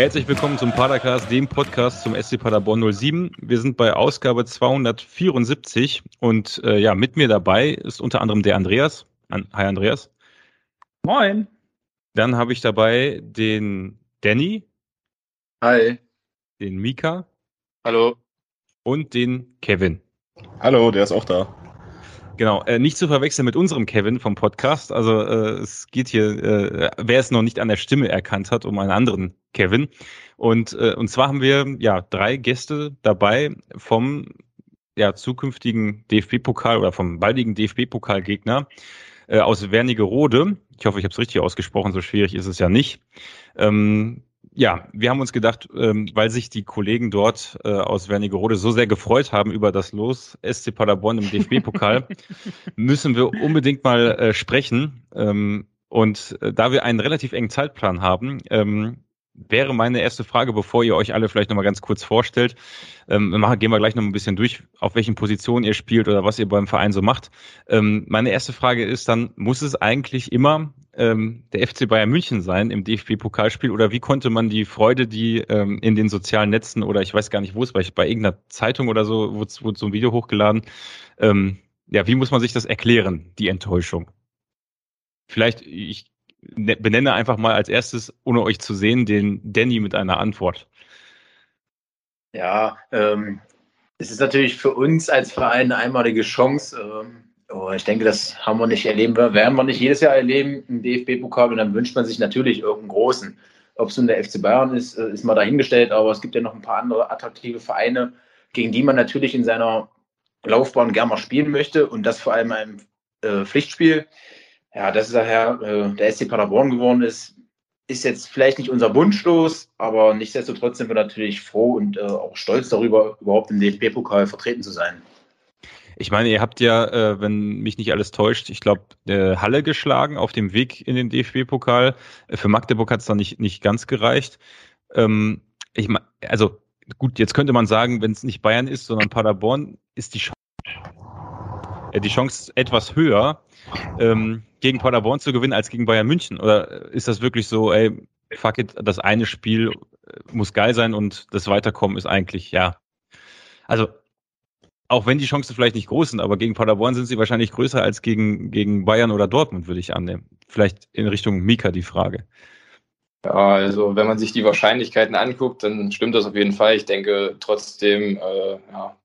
Herzlich willkommen zum Padercast, dem Podcast zum SC Paderborn 07. Wir sind bei Ausgabe 274 und äh, ja, mit mir dabei ist unter anderem der Andreas. An Hi Andreas. Moin. Dann habe ich dabei den Danny. Hi. Den Mika. Hallo. Und den Kevin. Hallo, der ist auch da. Genau, äh, nicht zu verwechseln mit unserem Kevin vom Podcast. Also äh, es geht hier, äh, wer es noch nicht an der Stimme erkannt hat, um einen anderen Kevin. Und, äh, und zwar haben wir ja drei Gäste dabei vom ja, zukünftigen DFB-Pokal oder vom baldigen DFB-Pokalgegner äh, aus Wernigerode. Ich hoffe, ich habe es richtig ausgesprochen, so schwierig ist es ja nicht. Ähm, ja, wir haben uns gedacht, ähm, weil sich die Kollegen dort äh, aus Wernigerode so sehr gefreut haben über das Los SC Paderborn im DFB-Pokal, müssen wir unbedingt mal äh, sprechen. Ähm, und äh, da wir einen relativ engen Zeitplan haben, ähm, wäre meine erste Frage, bevor ihr euch alle vielleicht nochmal ganz kurz vorstellt. Ähm, machen, gehen wir gleich noch ein bisschen durch, auf welchen Positionen ihr spielt oder was ihr beim Verein so macht. Ähm, meine erste Frage ist dann, muss es eigentlich immer ähm, der FC Bayern München sein im DFB-Pokalspiel oder wie konnte man die Freude, die ähm, in den sozialen Netzen oder ich weiß gar nicht, wo es bei, bei irgendeiner Zeitung oder so wurde, wurde so ein Video hochgeladen. Ähm, ja, wie muss man sich das erklären, die Enttäuschung? Vielleicht, ich Ne, benenne einfach mal als erstes, ohne euch zu sehen, den Danny mit einer Antwort. Ja, ähm, es ist natürlich für uns als Verein eine einmalige Chance. Ähm, oh, ich denke, das haben wir nicht erleben, werden wir nicht jedes Jahr erleben im DFB-Pokal und dann wünscht man sich natürlich irgendeinen großen. Ob es nun der FC Bayern ist, äh, ist mal dahingestellt, aber es gibt ja noch ein paar andere attraktive Vereine, gegen die man natürlich in seiner Laufbahn gerne mal spielen möchte und das vor allem ein äh, Pflichtspiel ja, dass es daher äh, der SC Paderborn geworden ist, ist jetzt vielleicht nicht unser Wunschlos, aber nichtsdestotrotz sind wir natürlich froh und äh, auch stolz darüber, überhaupt im DFB-Pokal vertreten zu sein. Ich meine, ihr habt ja, äh, wenn mich nicht alles täuscht, ich glaube, äh, Halle geschlagen auf dem Weg in den DFB-Pokal. Äh, für Magdeburg hat es dann nicht, nicht ganz gereicht. Ähm, ich meine, also gut, jetzt könnte man sagen, wenn es nicht Bayern ist, sondern Paderborn, ist die Chance, äh, die Chance etwas höher ähm, gegen Paderborn zu gewinnen als gegen Bayern München? Oder ist das wirklich so, ey, fuck it, das eine Spiel äh, muss geil sein und das Weiterkommen ist eigentlich, ja. Also, auch wenn die Chancen vielleicht nicht groß sind, aber gegen Paderborn sind sie wahrscheinlich größer als gegen, gegen Bayern oder Dortmund, würde ich annehmen. Vielleicht in Richtung Mika die Frage. Ja, also wenn man sich die Wahrscheinlichkeiten anguckt, dann stimmt das auf jeden Fall. Ich denke trotzdem, äh, ja,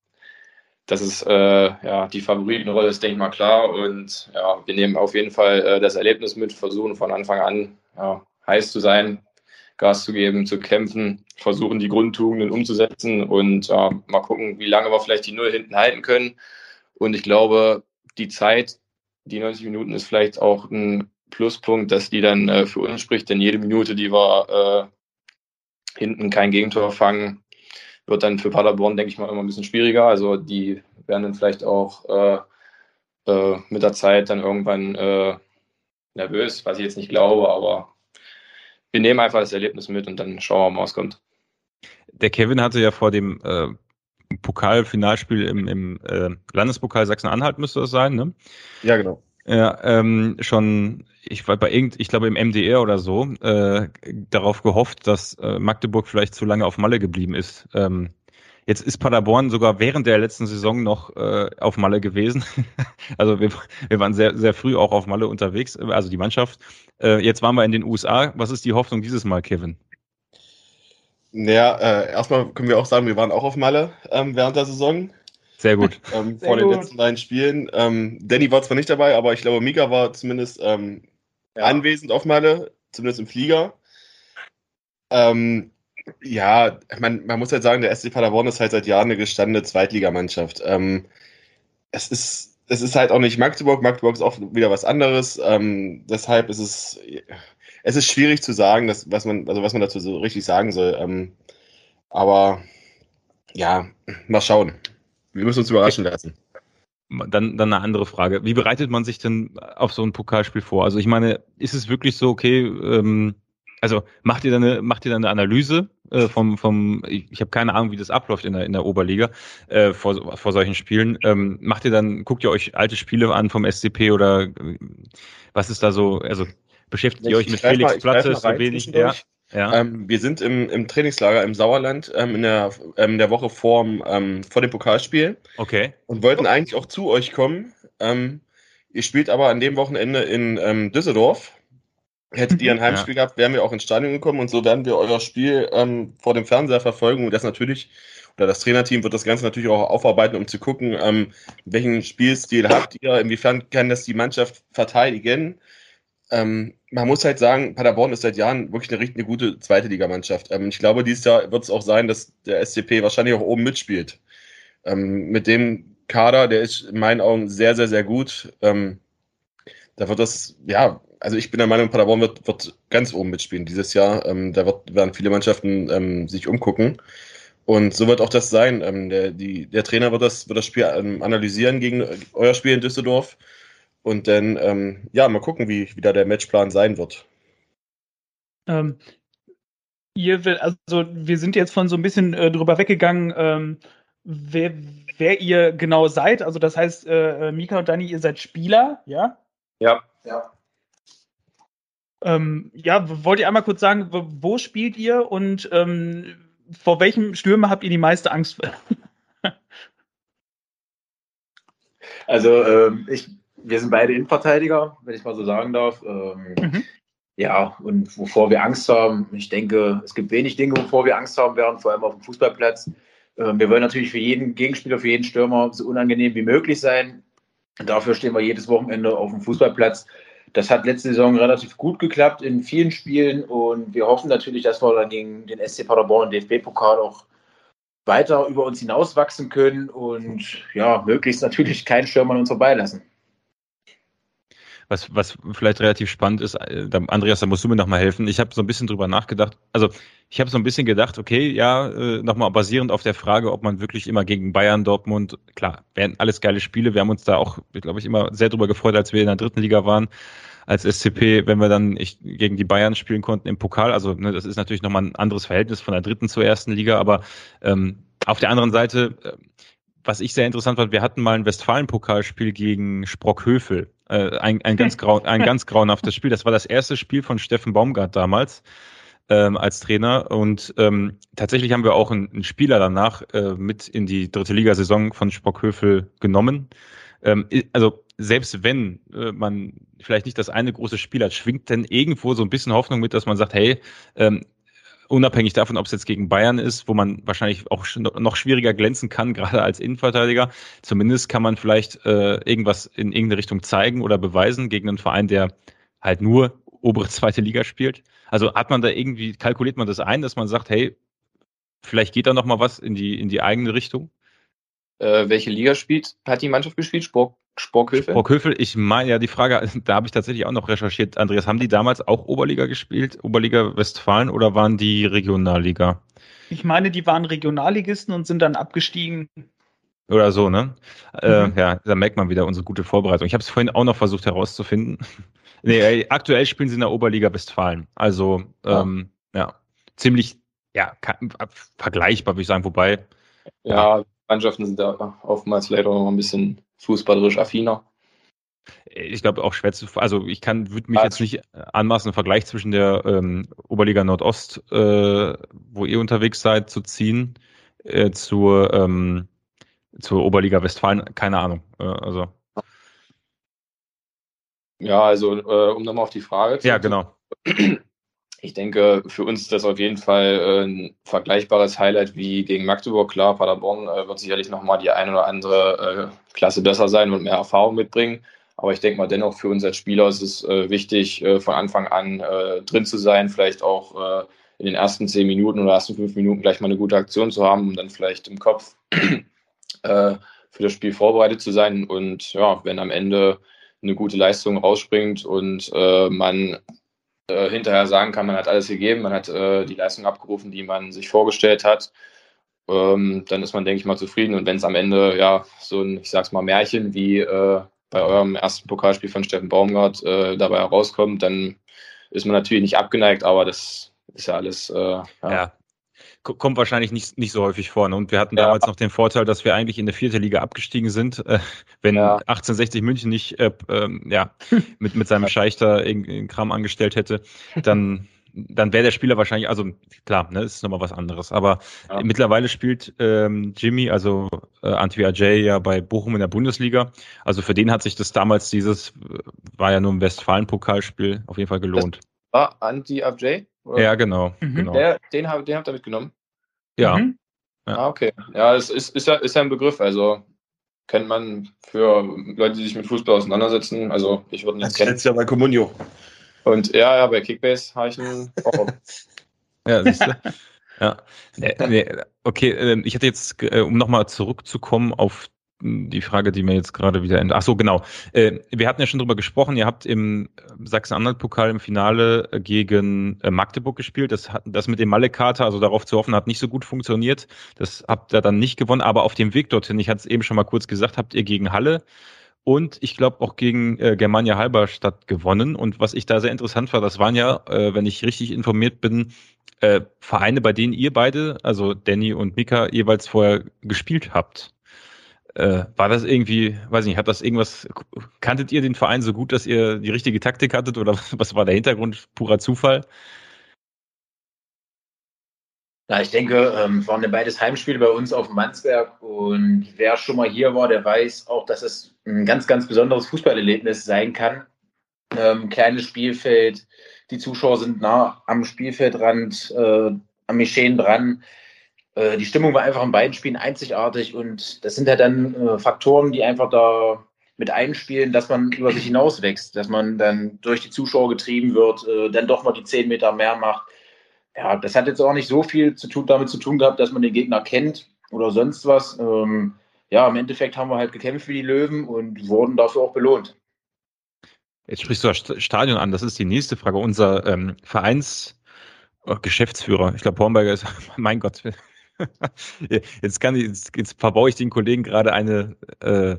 das ist äh, ja die Favoritenrolle ist, denke ich mal, klar. Und ja, wir nehmen auf jeden Fall äh, das Erlebnis mit, versuchen von Anfang an ja, heiß zu sein, Gas zu geben, zu kämpfen, versuchen die Grundtugenden umzusetzen und ja, mal gucken, wie lange wir vielleicht die Null hinten halten können. Und ich glaube, die Zeit, die 90 Minuten, ist vielleicht auch ein Pluspunkt, dass die dann äh, für uns spricht, denn jede Minute, die wir äh, hinten kein Gegentor fangen, wird dann für Paderborn, denke ich mal, immer ein bisschen schwieriger. Also die werden dann vielleicht auch äh, äh, mit der Zeit dann irgendwann äh, nervös, was ich jetzt nicht glaube, aber wir nehmen einfach das Erlebnis mit und dann schauen wir mal, was kommt. Der Kevin hatte ja vor dem äh, Pokalfinalspiel im, im äh, Landespokal Sachsen-Anhalt müsste das sein, ne? Ja, genau. Ja, ähm, schon, ich war bei irgend, ich glaube im MDR oder so, äh, darauf gehofft, dass äh, Magdeburg vielleicht zu lange auf Malle geblieben ist. Ähm, jetzt ist Paderborn sogar während der letzten Saison noch äh, auf Malle gewesen. also wir, wir waren sehr, sehr früh auch auf Malle unterwegs, also die Mannschaft. Äh, jetzt waren wir in den USA. Was ist die Hoffnung dieses Mal, Kevin? Naja, äh, erstmal können wir auch sagen, wir waren auch auf Malle ähm, während der Saison. Sehr gut. ähm, Sehr vor gut. den letzten beiden Spielen. Ähm, Danny war zwar nicht dabei, aber ich glaube, Mika war zumindest ähm, ja. anwesend auf Malle, zumindest im Flieger. Ähm, ja, man, man muss halt sagen, der SC Paderborn ist halt seit Jahren eine gestandene Zweitligamannschaft. Ähm, es ist es ist halt auch nicht Magdeburg. Magdeburg ist auch wieder was anderes. Ähm, deshalb ist es, es ist schwierig zu sagen, dass, was man, also was man dazu so richtig sagen soll. Ähm, aber ja, mal schauen. Wir müssen uns überraschen lassen. Dann, dann eine andere Frage. Wie bereitet man sich denn auf so ein Pokalspiel vor? Also ich meine, ist es wirklich so, okay, ähm, also macht ihr dann eine, macht ihr dann eine Analyse äh, vom, vom, ich, ich habe keine Ahnung, wie das abläuft in der, in der Oberliga äh, vor, vor solchen Spielen. Ähm, macht ihr dann, guckt ihr euch alte Spiele an vom SCP oder äh, was ist da so, also beschäftigt ihr euch mit Felix Platte so wenig? Ja. Ja. Ähm, wir sind im, im, Trainingslager im Sauerland ähm, in, der, ähm, der Woche vor, ähm, vor dem Pokalspiel. Okay. Und wollten eigentlich auch zu euch kommen. Ähm, ihr spielt aber an dem Wochenende in ähm, Düsseldorf. Hättet ihr ein Heimspiel ja. gehabt, wären wir auch ins Stadion gekommen und so werden wir euer Spiel vor dem Fernseher verfolgen und das natürlich oder das Trainerteam wird das Ganze natürlich auch aufarbeiten, um zu gucken, ähm, welchen Spielstil habt ihr, inwiefern kann das die Mannschaft verteidigen. Ähm, man muss halt sagen, Paderborn ist seit Jahren wirklich eine, eine gute zweite Ligamannschaft. Ähm, ich glaube, dieses Jahr wird es auch sein, dass der SCP wahrscheinlich auch oben mitspielt. Ähm, mit dem Kader, der ist in meinen Augen sehr, sehr, sehr gut. Ähm, da wird das, ja, also ich bin der Meinung, Paderborn wird, wird ganz oben mitspielen dieses Jahr. Ähm, da wird, werden viele Mannschaften ähm, sich umgucken. Und so wird auch das sein. Ähm, der, die, der Trainer wird das, wird das Spiel ähm, analysieren gegen euer Spiel in Düsseldorf. Und dann, ähm, ja, mal gucken, wie, wie da der Matchplan sein wird. Ähm, ihr will, also wir sind jetzt von so ein bisschen äh, drüber weggegangen, ähm, wer, wer ihr genau seid. Also das heißt, äh, Mika und Dani, ihr seid Spieler, ja? Ja. Ja. Ähm, ja, wollt ihr einmal kurz sagen, wo spielt ihr und ähm, vor welchem Stürmer habt ihr die meiste Angst? also ähm, ich, wir sind beide Innenverteidiger, wenn ich mal so sagen darf. Ähm, mhm. Ja, und wovor wir Angst haben, ich denke, es gibt wenig Dinge, wovor wir Angst haben werden, vor allem auf dem Fußballplatz. Ähm, wir wollen natürlich für jeden Gegenspieler, für jeden Stürmer so unangenehm wie möglich sein. Dafür stehen wir jedes Wochenende auf dem Fußballplatz das hat letzte Saison relativ gut geklappt in vielen Spielen und wir hoffen natürlich, dass wir dann gegen den SC Paderborn im DFB-Pokal auch weiter über uns hinauswachsen können und ja, möglichst natürlich keinen Stürmer an uns vorbeilassen. Was, was vielleicht relativ spannend ist, äh, Andreas, da musst du mir nochmal helfen. Ich habe so ein bisschen drüber nachgedacht. Also ich habe so ein bisschen gedacht, okay, ja, äh, nochmal basierend auf der Frage, ob man wirklich immer gegen Bayern, Dortmund, klar, wären alles geile Spiele. Wir haben uns da auch, glaube ich, immer sehr drüber gefreut, als wir in der dritten Liga waren als SCP, wenn wir dann ich, gegen die Bayern spielen konnten im Pokal. Also ne, das ist natürlich nochmal ein anderes Verhältnis von der dritten zur ersten Liga, aber ähm, auf der anderen Seite, äh, was ich sehr interessant fand, wir hatten mal ein Westfalen-Pokalspiel gegen Sprockhövel. Äh, ein, ein, ganz grau, ein ganz grauenhaftes Spiel. Das war das erste Spiel von Steffen Baumgart damals ähm, als Trainer. Und ähm, tatsächlich haben wir auch einen, einen Spieler danach äh, mit in die dritte Ligasaison von Sprockhövel genommen. Ähm, also selbst wenn äh, man vielleicht nicht das eine große Spiel hat, schwingt denn irgendwo so ein bisschen Hoffnung mit, dass man sagt, hey, ähm, unabhängig davon, ob es jetzt gegen Bayern ist, wo man wahrscheinlich auch noch schwieriger glänzen kann, gerade als Innenverteidiger, zumindest kann man vielleicht äh, irgendwas in irgendeine Richtung zeigen oder beweisen gegen einen Verein, der halt nur obere zweite Liga spielt. Also hat man da irgendwie, kalkuliert man das ein, dass man sagt, hey, vielleicht geht da noch mal was in die, in die eigene Richtung? Äh, welche Liga spielt, hat die Mannschaft gespielt? Sport, Sporkhöfel? Sporkhöfel, ich meine ja die Frage, da habe ich tatsächlich auch noch recherchiert. Andreas, haben die damals auch Oberliga gespielt, Oberliga Westfalen oder waren die Regionalliga? Ich meine, die waren Regionalligisten und sind dann abgestiegen. Oder so, ne? Äh, mhm. Äh, ja, da merkt man wieder unsere gute Vorbereitung. Ich habe es vorhin auch noch versucht herauszufinden. nee, aktuell spielen sie in der Oberliga Westfalen. Also, ähm, ja. ja, ziemlich, ja, vergleichbar, würde ich sagen, wobei. Ja, ja, Mannschaften sind da oftmals leider noch ein bisschen fußballerisch affiner. Ich glaube auch schwer zu, also ich kann, würde mich jetzt nicht anmaßen, einen Vergleich zwischen der ähm, Oberliga Nordost, äh, wo ihr unterwegs seid, zu ziehen, äh, zur, ähm, zur Oberliga Westfalen, keine Ahnung. Äh, also. Ja, also äh, um nochmal auf die Frage zu Ja, genau. Ich denke, für uns ist das auf jeden Fall äh, ein vergleichbares Highlight wie gegen Magdeburg. Klar, Paderborn äh, wird sicherlich nochmal die eine oder andere äh, Klasse besser sein und mehr Erfahrung mitbringen. Aber ich denke mal, dennoch für uns als Spieler ist es wichtig, von Anfang an drin zu sein, vielleicht auch in den ersten zehn Minuten oder ersten fünf Minuten gleich mal eine gute Aktion zu haben, um dann vielleicht im Kopf für das Spiel vorbereitet zu sein. Und ja, wenn am Ende eine gute Leistung rausspringt und man äh, hinterher sagen kann, man hat alles gegeben, man hat äh, die Leistung abgerufen, die man sich vorgestellt hat, ähm, dann ist man, denke ich mal, zufrieden. Und wenn es am Ende ja so ein, ich sag's mal, Märchen wie äh, bei eurem ersten Pokalspiel von Steffen Baumgart äh, dabei herauskommt, dann ist man natürlich nicht abgeneigt, aber das ist ja alles. Äh, ja. ja kommt wahrscheinlich nicht, nicht so häufig vor. Ne? Und wir hatten damals noch den Vorteil, dass wir eigentlich in der vierten Liga abgestiegen sind. Äh, wenn ja. 1860 München nicht äh, ähm, ja, mit, mit seinem Scheich da irgendeinen Kram angestellt hätte, dann dann wäre der Spieler wahrscheinlich, also klar, ne, ist nochmal was anderes. Aber ja. mittlerweile spielt ähm, Jimmy, also äh, Antwi Ajay ja bei Bochum in der Bundesliga. Also für den hat sich das damals dieses, war ja nur ein Westfalen-Pokalspiel, auf jeden Fall gelohnt. Das war Anti Ajay? Ja, genau. Mhm. genau. Der, den, hab, den habt ihr mitgenommen? Ja. Mhm. ja. Ah, okay. Ja, es ist, ist, ja, ist ja ein Begriff. Also kennt man für Leute, die sich mit Fußball auseinandersetzen. Also ich würde ihn jetzt kennen. Das ist ja bei Comunio. Und ja, ja, bei Kickbase habe ich einen auch. ja, siehst du. Ja, nee, nee, okay, ähm, ich hatte jetzt, äh, um nochmal zurückzukommen auf die Frage, die mir jetzt gerade wieder Ach so, genau. Äh, wir hatten ja schon drüber gesprochen. Ihr habt im Sachsen-Anhalt-Pokal im Finale gegen Magdeburg gespielt. Das hat, das mit dem Malle-Kater, also darauf zu hoffen, hat nicht so gut funktioniert. Das habt ihr dann nicht gewonnen. Aber auf dem Weg dorthin, ich hatte es eben schon mal kurz gesagt, habt ihr gegen Halle und ich glaube auch gegen äh, Germania Halberstadt gewonnen. Und was ich da sehr interessant war, das waren ja, äh, wenn ich richtig informiert bin, äh, Vereine, bei denen ihr beide, also Danny und Mika, jeweils vorher gespielt habt. Äh, war das irgendwie, weiß nicht, hat das irgendwas, kanntet ihr den Verein so gut, dass ihr die richtige Taktik hattet oder was war der Hintergrund? Purer Zufall? Na, ich denke, ähm, waren ja beides Heimspiele bei uns auf dem Mannsberg und wer schon mal hier war, der weiß auch, dass es ein ganz, ganz besonderes Fußballerlebnis sein kann. Ähm, kleines Spielfeld, die Zuschauer sind nah am Spielfeldrand, äh, am Geschehen dran. Äh, die Stimmung war einfach in beiden Spielen einzigartig und das sind ja dann äh, Faktoren, die einfach da mit einspielen, dass man über sich hinaus wächst, dass man dann durch die Zuschauer getrieben wird, äh, dann doch mal die zehn Meter mehr macht ja, das hat jetzt auch nicht so viel zu tun, damit zu tun gehabt, dass man den Gegner kennt oder sonst was. Ähm, ja, im Endeffekt haben wir halt gekämpft wie die Löwen und wurden dafür auch belohnt. Jetzt sprichst du das Stadion an, das ist die nächste Frage. Unser ähm, Vereinsgeschäftsführer, ich glaube, Hornberger ist, mein Gott, jetzt kann ich, jetzt, jetzt verbaue ich den Kollegen gerade eine, äh,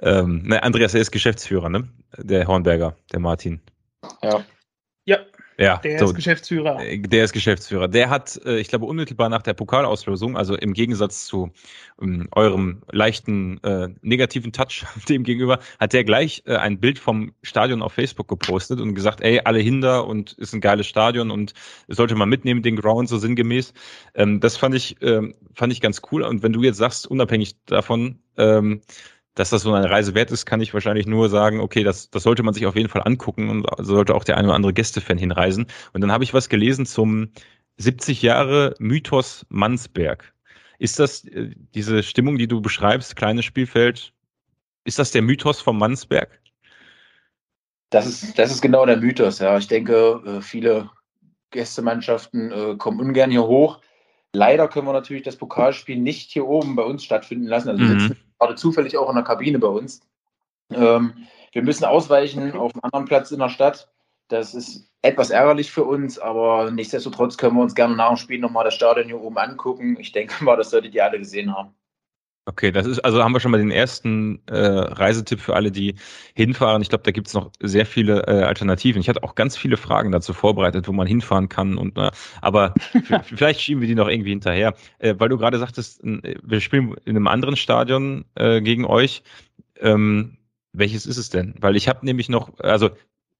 ähm, ne, Andreas, er ist Geschäftsführer, ne? Der Hornberger, der Martin. Ja. Ja, der so, ist Geschäftsführer. Äh, der ist Geschäftsführer. Der hat, äh, ich glaube, unmittelbar nach der Pokalauslosung, also im Gegensatz zu ähm, eurem leichten äh, negativen Touch dem gegenüber, hat der gleich äh, ein Bild vom Stadion auf Facebook gepostet und gesagt, ey, alle hinter und ist ein geiles Stadion und sollte man mitnehmen, den Ground, so sinngemäß. Ähm, das fand ich, ähm, fand ich ganz cool. Und wenn du jetzt sagst, unabhängig davon, ähm, dass das so eine Reise wert ist, kann ich wahrscheinlich nur sagen, okay, das, das sollte man sich auf jeden Fall angucken und sollte auch der eine oder andere Gästefan hinreisen. Und dann habe ich was gelesen zum 70 Jahre Mythos Mansberg. Ist das äh, diese Stimmung, die du beschreibst, kleines Spielfeld, ist das der Mythos vom Mansberg? Das ist, das ist genau der Mythos, ja. Ich denke, äh, viele Gästemannschaften äh, kommen ungern hier hoch. Leider können wir natürlich das Pokalspiel nicht hier oben bei uns stattfinden lassen. Also mhm. sitzen gerade zufällig auch in der Kabine bei uns. Ähm, wir müssen ausweichen auf einen anderen Platz in der Stadt. Das ist etwas ärgerlich für uns, aber nichtsdestotrotz können wir uns gerne nach dem Spiel nochmal das Stadion hier oben angucken. Ich denke mal, das solltet ihr alle gesehen haben. Okay, das ist, also haben wir schon mal den ersten äh, Reisetipp für alle, die hinfahren. Ich glaube, da gibt's noch sehr viele äh, Alternativen. Ich hatte auch ganz viele Fragen dazu vorbereitet, wo man hinfahren kann und äh, aber vielleicht schieben wir die noch irgendwie hinterher. Äh, weil du gerade sagtest, wir spielen in einem anderen Stadion äh, gegen euch. Ähm, welches ist es denn? Weil ich habe nämlich noch, also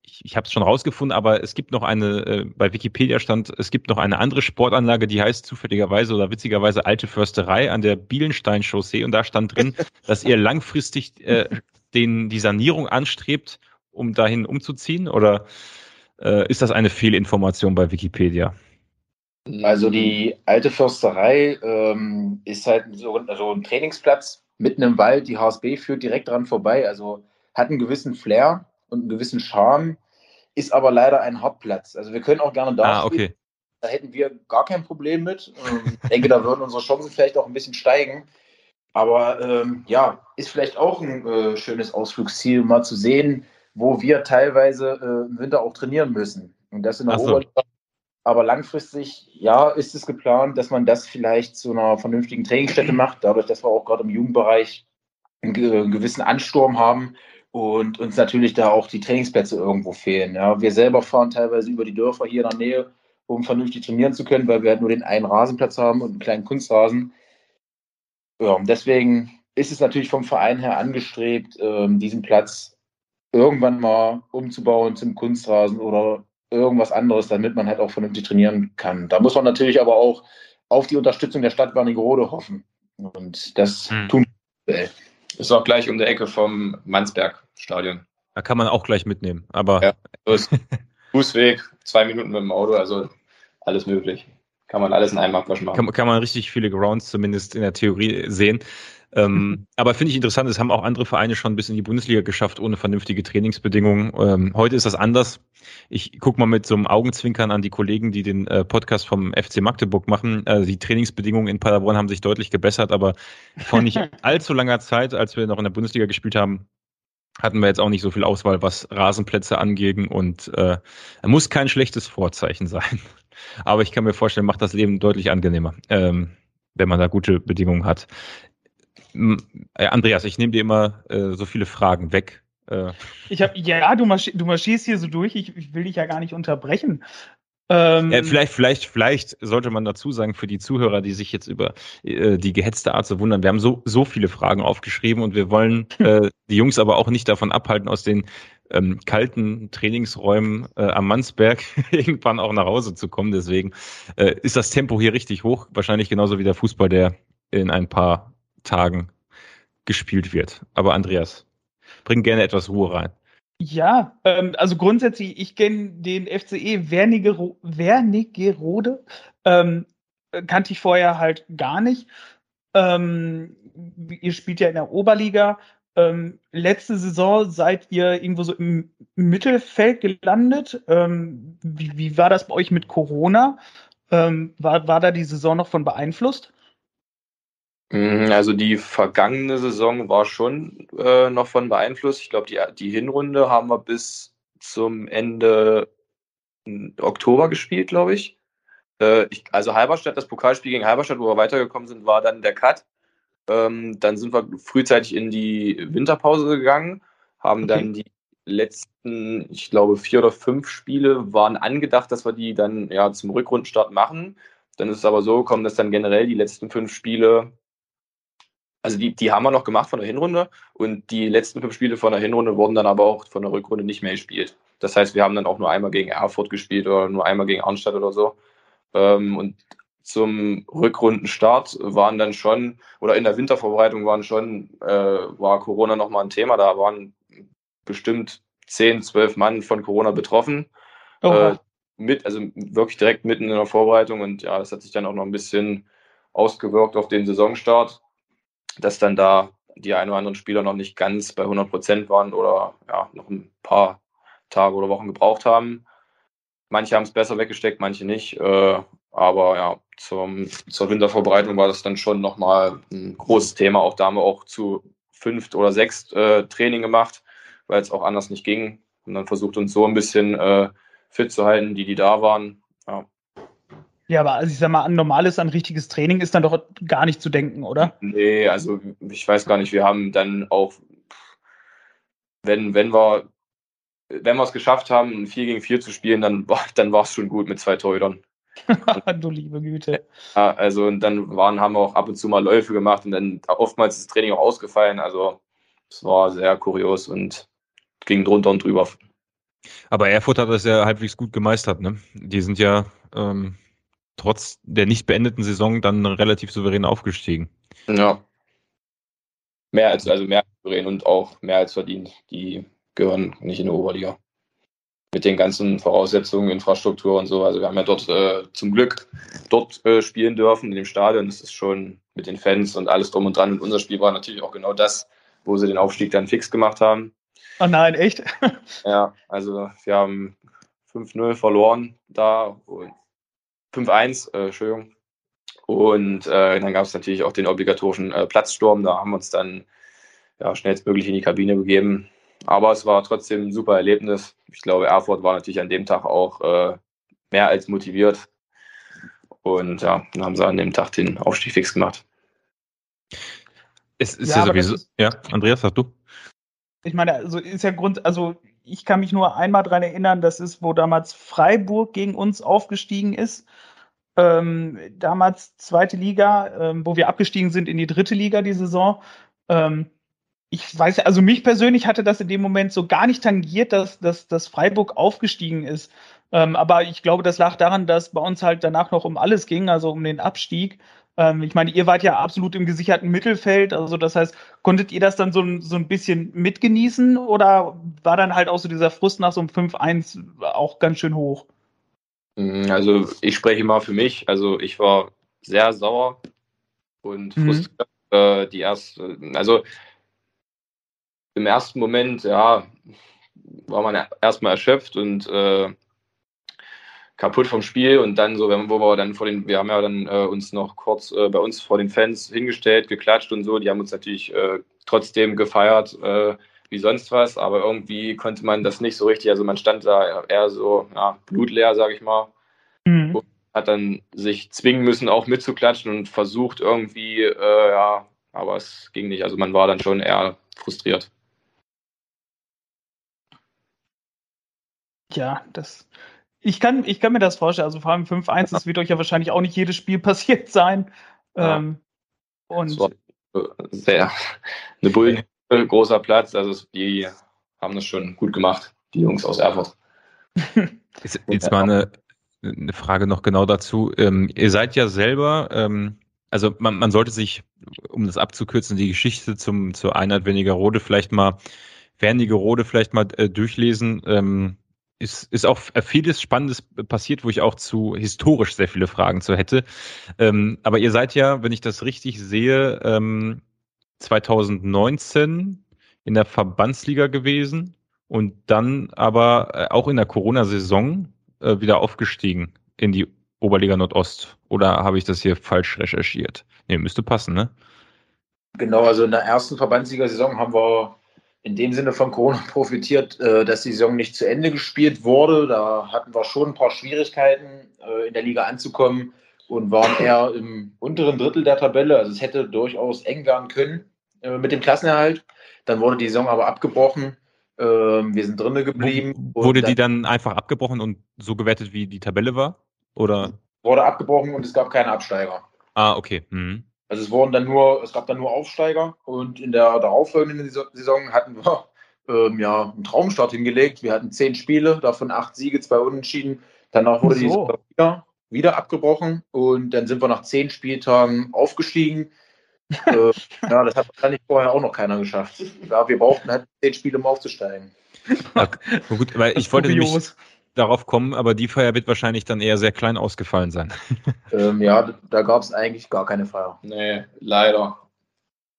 ich, ich habe es schon rausgefunden, aber es gibt noch eine, äh, bei Wikipedia stand, es gibt noch eine andere Sportanlage, die heißt zufälligerweise oder witzigerweise Alte Försterei an der Bielenstein-Chaussee und da stand drin, dass ihr langfristig äh, den, die Sanierung anstrebt, um dahin umzuziehen oder äh, ist das eine Fehlinformation bei Wikipedia? Also die alte Försterei ähm, ist halt so also ein Trainingsplatz mitten im Wald. Die HSB führt direkt dran vorbei. Also hat einen gewissen Flair und einen gewissen Charme, ist aber leider ein Hartplatz. Also wir können auch gerne da ah, okay. Da hätten wir gar kein Problem mit. Ähm, ich denke, da würden unsere Chancen vielleicht auch ein bisschen steigen. Aber ähm, ja, ist vielleicht auch ein äh, schönes Ausflugsziel, mal zu sehen, wo wir teilweise äh, im Winter auch trainieren müssen. Und das in der so. Oberliga. Aber langfristig, ja, ist es geplant, dass man das vielleicht zu einer vernünftigen Trainingsstätte macht, dadurch, dass wir auch gerade im Jugendbereich einen, einen gewissen Ansturm haben und uns natürlich da auch die Trainingsplätze irgendwo fehlen. Ja. Wir selber fahren teilweise über die Dörfer hier in der Nähe, um vernünftig trainieren zu können, weil wir halt nur den einen Rasenplatz haben und einen kleinen Kunstrasen. Ja, deswegen ist es natürlich vom Verein her angestrebt, ähm, diesen Platz irgendwann mal umzubauen zum Kunstrasen oder irgendwas anderes, damit man halt auch vernünftig trainieren kann. Da muss man natürlich aber auch auf die Unterstützung der Stadt Wernigerode hoffen. Und das hm. tun wir. Ist auch gleich um der Ecke vom Mansberg-Stadion. Da kann man auch gleich mitnehmen. Aber ja, Fußweg, zwei Minuten mit dem Auto, also alles möglich. Kann man alles in einem Abwasch machen. Kann, kann man richtig viele Grounds zumindest in der Theorie sehen. Ähm, aber finde ich interessant, es haben auch andere Vereine schon bis in die Bundesliga geschafft, ohne vernünftige Trainingsbedingungen. Ähm, heute ist das anders. Ich gucke mal mit so einem Augenzwinkern an die Kollegen, die den äh, Podcast vom FC Magdeburg machen. Äh, die Trainingsbedingungen in Paderborn haben sich deutlich gebessert, aber vor nicht allzu langer Zeit, als wir noch in der Bundesliga gespielt haben, hatten wir jetzt auch nicht so viel Auswahl, was Rasenplätze angeht und äh, muss kein schlechtes Vorzeichen sein. Aber ich kann mir vorstellen, macht das Leben deutlich angenehmer, ähm, wenn man da gute Bedingungen hat. Äh, Andreas, ich nehme dir immer äh, so viele Fragen weg. Äh. Ich habe ja, du, marsch, du marschierst hier so durch. Ich, ich, will dich ja gar nicht unterbrechen. Ähm, ja, vielleicht, vielleicht, vielleicht sollte man dazu sagen für die Zuhörer, die sich jetzt über äh, die gehetzte Art so wundern. Wir haben so so viele Fragen aufgeschrieben und wir wollen äh, die Jungs aber auch nicht davon abhalten, aus den ähm, kalten Trainingsräumen äh, am Mansberg irgendwann auch nach Hause zu kommen. Deswegen äh, ist das Tempo hier richtig hoch. Wahrscheinlich genauso wie der Fußball, der in ein paar Tagen gespielt wird. Aber Andreas, bring gerne etwas Ruhe rein. Ja, ähm, also grundsätzlich, ich kenne den FCE Wernigerode, ähm, kannte ich vorher halt gar nicht. Ähm, ihr spielt ja in der Oberliga. Ähm, letzte Saison seid ihr irgendwo so im Mittelfeld gelandet. Ähm, wie, wie, war das bei euch mit Corona? Ähm, war, war da die Saison noch von beeinflusst? Mhm, also die vergangene Saison war schon äh, noch von beeinflusst. Ich glaube, die, die Hinrunde haben wir bis zum Ende Oktober gespielt, glaube ich. Äh, ich. Also Halberstadt, das Pokalspiel gegen Halberstadt, wo wir weitergekommen sind, war dann der Cut. Ähm, dann sind wir frühzeitig in die Winterpause gegangen, haben dann die letzten, ich glaube, vier oder fünf Spiele waren angedacht, dass wir die dann ja zum Rückrundenstart machen. Dann ist es aber so gekommen, dass dann generell die letzten fünf Spiele also die, die haben wir noch gemacht von der Hinrunde und die letzten fünf Spiele von der Hinrunde wurden dann aber auch von der Rückrunde nicht mehr gespielt. Das heißt, wir haben dann auch nur einmal gegen Erfurt gespielt oder nur einmal gegen Arnstadt oder so. Ähm, und zum Rückrundenstart waren dann schon, oder in der Wintervorbereitung waren schon, äh, war Corona nochmal ein Thema. Da waren bestimmt zehn, zwölf Mann von Corona betroffen. Oh. Äh, mit, also wirklich direkt mitten in der Vorbereitung und ja, das hat sich dann auch noch ein bisschen ausgewirkt auf den Saisonstart dass dann da die ein oder anderen Spieler noch nicht ganz bei 100 Prozent waren oder ja, noch ein paar Tage oder Wochen gebraucht haben. Manche haben es besser weggesteckt, manche nicht. Äh, aber ja, zum, zur Wintervorbereitung war das dann schon nochmal ein großes Thema. Auch da haben wir auch zu fünft oder sechst äh, Training gemacht, weil es auch anders nicht ging. Und dann versucht uns so ein bisschen äh, fit zu halten, die, die da waren. Ja. Aber also ich sag mal, an normales, an richtiges Training ist dann doch gar nicht zu denken, oder? Nee, also ich weiß gar nicht, wir haben dann auch, wenn, wenn wir wenn wir es geschafft haben, ein 4 gegen 4 zu spielen, dann war dann es schon gut mit zwei Torhütern. du liebe Güte. Ja, also und dann waren, haben wir auch ab und zu mal Läufe gemacht und dann oftmals ist das Training auch ausgefallen. Also es war sehr kurios und ging drunter und drüber. Aber Erfurt hat das ja halbwegs gut gemeistert, ne? Die sind ja ähm, trotz der nicht beendeten Saison dann relativ souverän aufgestiegen. Ja. Mehr als, also mehr als souverän und auch mehr als verdient. Die gehören nicht in die Oberliga. Mit den ganzen Voraussetzungen, Infrastruktur und so. Also wir haben ja dort äh, zum Glück dort äh, spielen dürfen in dem Stadion. Das ist schon mit den Fans und alles drum und dran. Und unser Spiel war natürlich auch genau das, wo sie den Aufstieg dann fix gemacht haben. Oh nein, echt? ja, also wir haben 5-0 verloren da und 5-1, äh, Entschuldigung. Und äh, dann gab es natürlich auch den obligatorischen äh, Platzsturm. Da haben wir uns dann ja, schnellstmöglich in die Kabine begeben. Aber es war trotzdem ein super Erlebnis. Ich glaube, Erfurt war natürlich an dem Tag auch äh, mehr als motiviert. Und ja, dann haben sie an dem Tag den Aufstieg fix gemacht. Es ist ja, ja sowieso. Ist, ja, Andreas, sag du. Ich meine, also ist ja Grund, also ich kann mich nur einmal daran erinnern, das ist, wo damals Freiburg gegen uns aufgestiegen ist. Ähm, damals zweite Liga, ähm, wo wir abgestiegen sind in die dritte Liga die Saison. Ähm, ich weiß, also mich persönlich hatte das in dem Moment so gar nicht tangiert, dass, dass, dass Freiburg aufgestiegen ist. Ähm, aber ich glaube, das lag daran, dass bei uns halt danach noch um alles ging, also um den Abstieg. Ähm, ich meine, ihr wart ja absolut im gesicherten Mittelfeld. Also das heißt, konntet ihr das dann so, so ein bisschen mitgenießen oder war dann halt auch so dieser Frust nach so einem 5-1 auch ganz schön hoch? Mm, also ich spreche mal für mich. Also ich war sehr sauer und mhm. frustriert. Äh, die erste, also im ersten Moment, ja, war man erstmal erschöpft und äh, kaputt vom Spiel und dann so, wo wir dann vor den, wir haben ja dann äh, uns noch kurz äh, bei uns vor den Fans hingestellt, geklatscht und so, die haben uns natürlich äh, trotzdem gefeiert äh, wie sonst was, aber irgendwie konnte man das nicht so richtig, also man stand da eher so ja, blutleer, sag ich mal, mhm. und hat dann sich zwingen müssen, auch mitzuklatschen und versucht irgendwie, äh, ja, aber es ging nicht, also man war dann schon eher frustriert. Ja, das, ich kann, ich kann mir das vorstellen. Also vor allem 5-1, das wird euch ja wahrscheinlich auch nicht jedes Spiel passiert sein. Ja. Ähm, und sehr eine Bullen großer Platz. Also die haben das schon gut gemacht, die Jungs aus Erfurt. Jetzt, jetzt mal eine, eine Frage noch genau dazu. Ähm, ihr seid ja selber, ähm, also man, man sollte sich, um das abzukürzen, die Geschichte zum, zur Einheit weniger Rode vielleicht mal, Wernigerode vielleicht mal äh, durchlesen. Ähm, ist, ist auch vieles Spannendes passiert, wo ich auch zu historisch sehr viele Fragen zu hätte. Ähm, aber ihr seid ja, wenn ich das richtig sehe, ähm, 2019 in der Verbandsliga gewesen und dann aber äh, auch in der Corona-Saison äh, wieder aufgestiegen in die Oberliga Nordost. Oder habe ich das hier falsch recherchiert? Nee, müsste passen, ne? Genau, also in der ersten Verbandsliga-Saison haben wir in dem Sinne von Corona profitiert, äh, dass die Saison nicht zu Ende gespielt wurde. Da hatten wir schon ein paar Schwierigkeiten, äh, in der Liga anzukommen und waren eher im unteren Drittel der Tabelle. Also es hätte durchaus eng werden können äh, mit dem Klassenerhalt. Dann wurde die Saison aber abgebrochen. Ähm, wir sind drinnen geblieben. Wurde dann die dann einfach abgebrochen und so gewertet, wie die Tabelle war? Oder? Wurde abgebrochen und es gab keine Absteiger. Ah, okay. Mhm. Also es wurden dann nur, es gab dann nur Aufsteiger und in der darauffolgenden Saison hatten wir ähm, ja einen Traumstart hingelegt. Wir hatten zehn Spiele, davon acht Siege, zwei Unentschieden. Danach wurde so. die Saison wieder, wieder abgebrochen und dann sind wir nach zehn Spieltagen aufgestiegen. äh, ja, das hat wahrscheinlich vorher auch noch keiner geschafft. Ja, wir brauchten halt zehn Spiele, um aufzusteigen. Okay. Gut, weil ich wollte nämlich, darauf kommen, aber die Feier wird wahrscheinlich dann eher sehr klein ausgefallen sein. Ähm, ja, da gab es eigentlich gar keine Feier. Nee, leider.